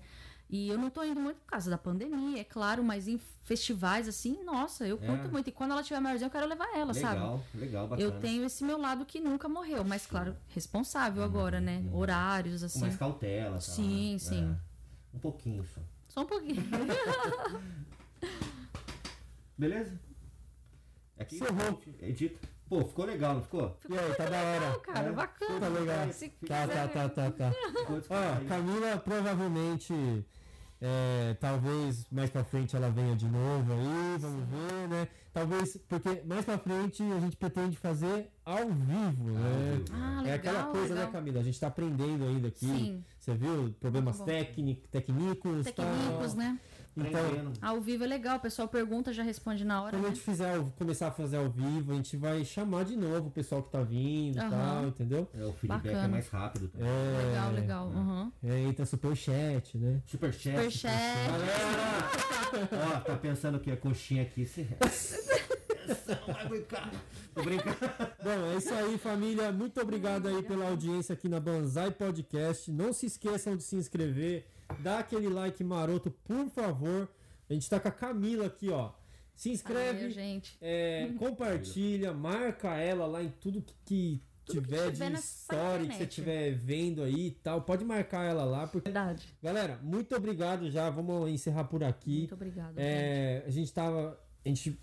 E eu não tô indo muito por causa da pandemia, é claro, mas em festivais, assim, nossa, eu curto É. muito. E quando ela tiver maiorzinha, eu quero levar ela, sabe? Legal, legal, bacana. Eu tenho esse meu lado que nunca morreu, mas claro, responsável agora, né? Horários, Com assim. mais cautela, tá? Sim, sim. É. Um pouquinho só. Só um pouquinho. Beleza? Aqui, Encerrou. edita. Pô, ficou legal, não ficou? E aí, tá da hora. cara, É, bacana. Tá legal. Tá, tá, tá, tá, tá. Ficou Ó. Camila provavelmente. É, talvez mais pra frente ela venha de novo aí, vamos ver, né? Talvez, porque mais pra frente a gente pretende fazer ao vivo, né? Ah, legal, é aquela coisa, legal. né, Camila? A gente tá aprendendo ainda aqui. Sim. Você viu? Problemas técnicos, técnicos. Técnicos, né? Então. Ao vivo é legal, o pessoal pergunta, já responde na hora. quando a Né? gente fizer, começar a fazer ao vivo, a gente vai chamar de novo o pessoal que tá vindo e Aham. tal, entendeu? É, o feedback Bacana. é mais rápido também. É, Legal, legal. uhum. É, entra superchat, né? Superchat. Superchat. Galera! Ó, tá pensando que a coxinha aqui se. Não vai brincar. Tô brincando. Bom, é isso aí, família. Muito obrigado aí pela audiência aqui na Banzai Podcast. Não se esqueçam de se inscrever, dá aquele like maroto, por favor. A gente tá com a Camila aqui, ó. Se inscreve, gente. é, compartilha, marca ela lá em tudo que, que Tudo que tiver tiver de story que você estiver vendo aí e tal. Pode marcar ela lá, porque. Verdade. Galera, muito obrigado já. Vamos encerrar por aqui. Muito obrigada. gente. É, a gente tava. A gente,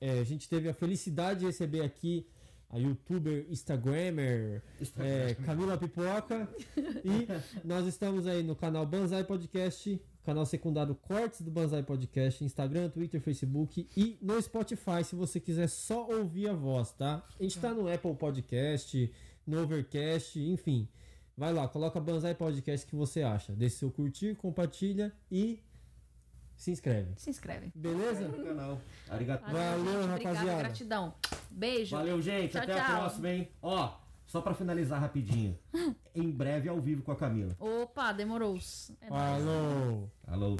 é, a gente teve a felicidade de receber aqui a youtuber Instagrammer é, Camila Pipoca. E nós estamos aí no canal Banzai Podcast, canal secundário Cortes do Banzai Podcast, Instagram, Twitter, Facebook e no Spotify, se você quiser só ouvir a voz, tá? A gente tá no Apple Podcast, no Overcast, enfim. Vai lá, coloca Banzai Podcast que você acha. Deixe seu curtir, compartilha e se inscreve. Se inscreve. Beleza? no canal. Arigato. Valeu, gente. Obrigada, rapaziada. gratidão. Beijo. Valeu, gente. Tchau, Até tchau. a próxima, hein? Ó, só pra finalizar rapidinho. em breve ao vivo com a Camila. Opa, demorou. É nóis. Falou! Alô.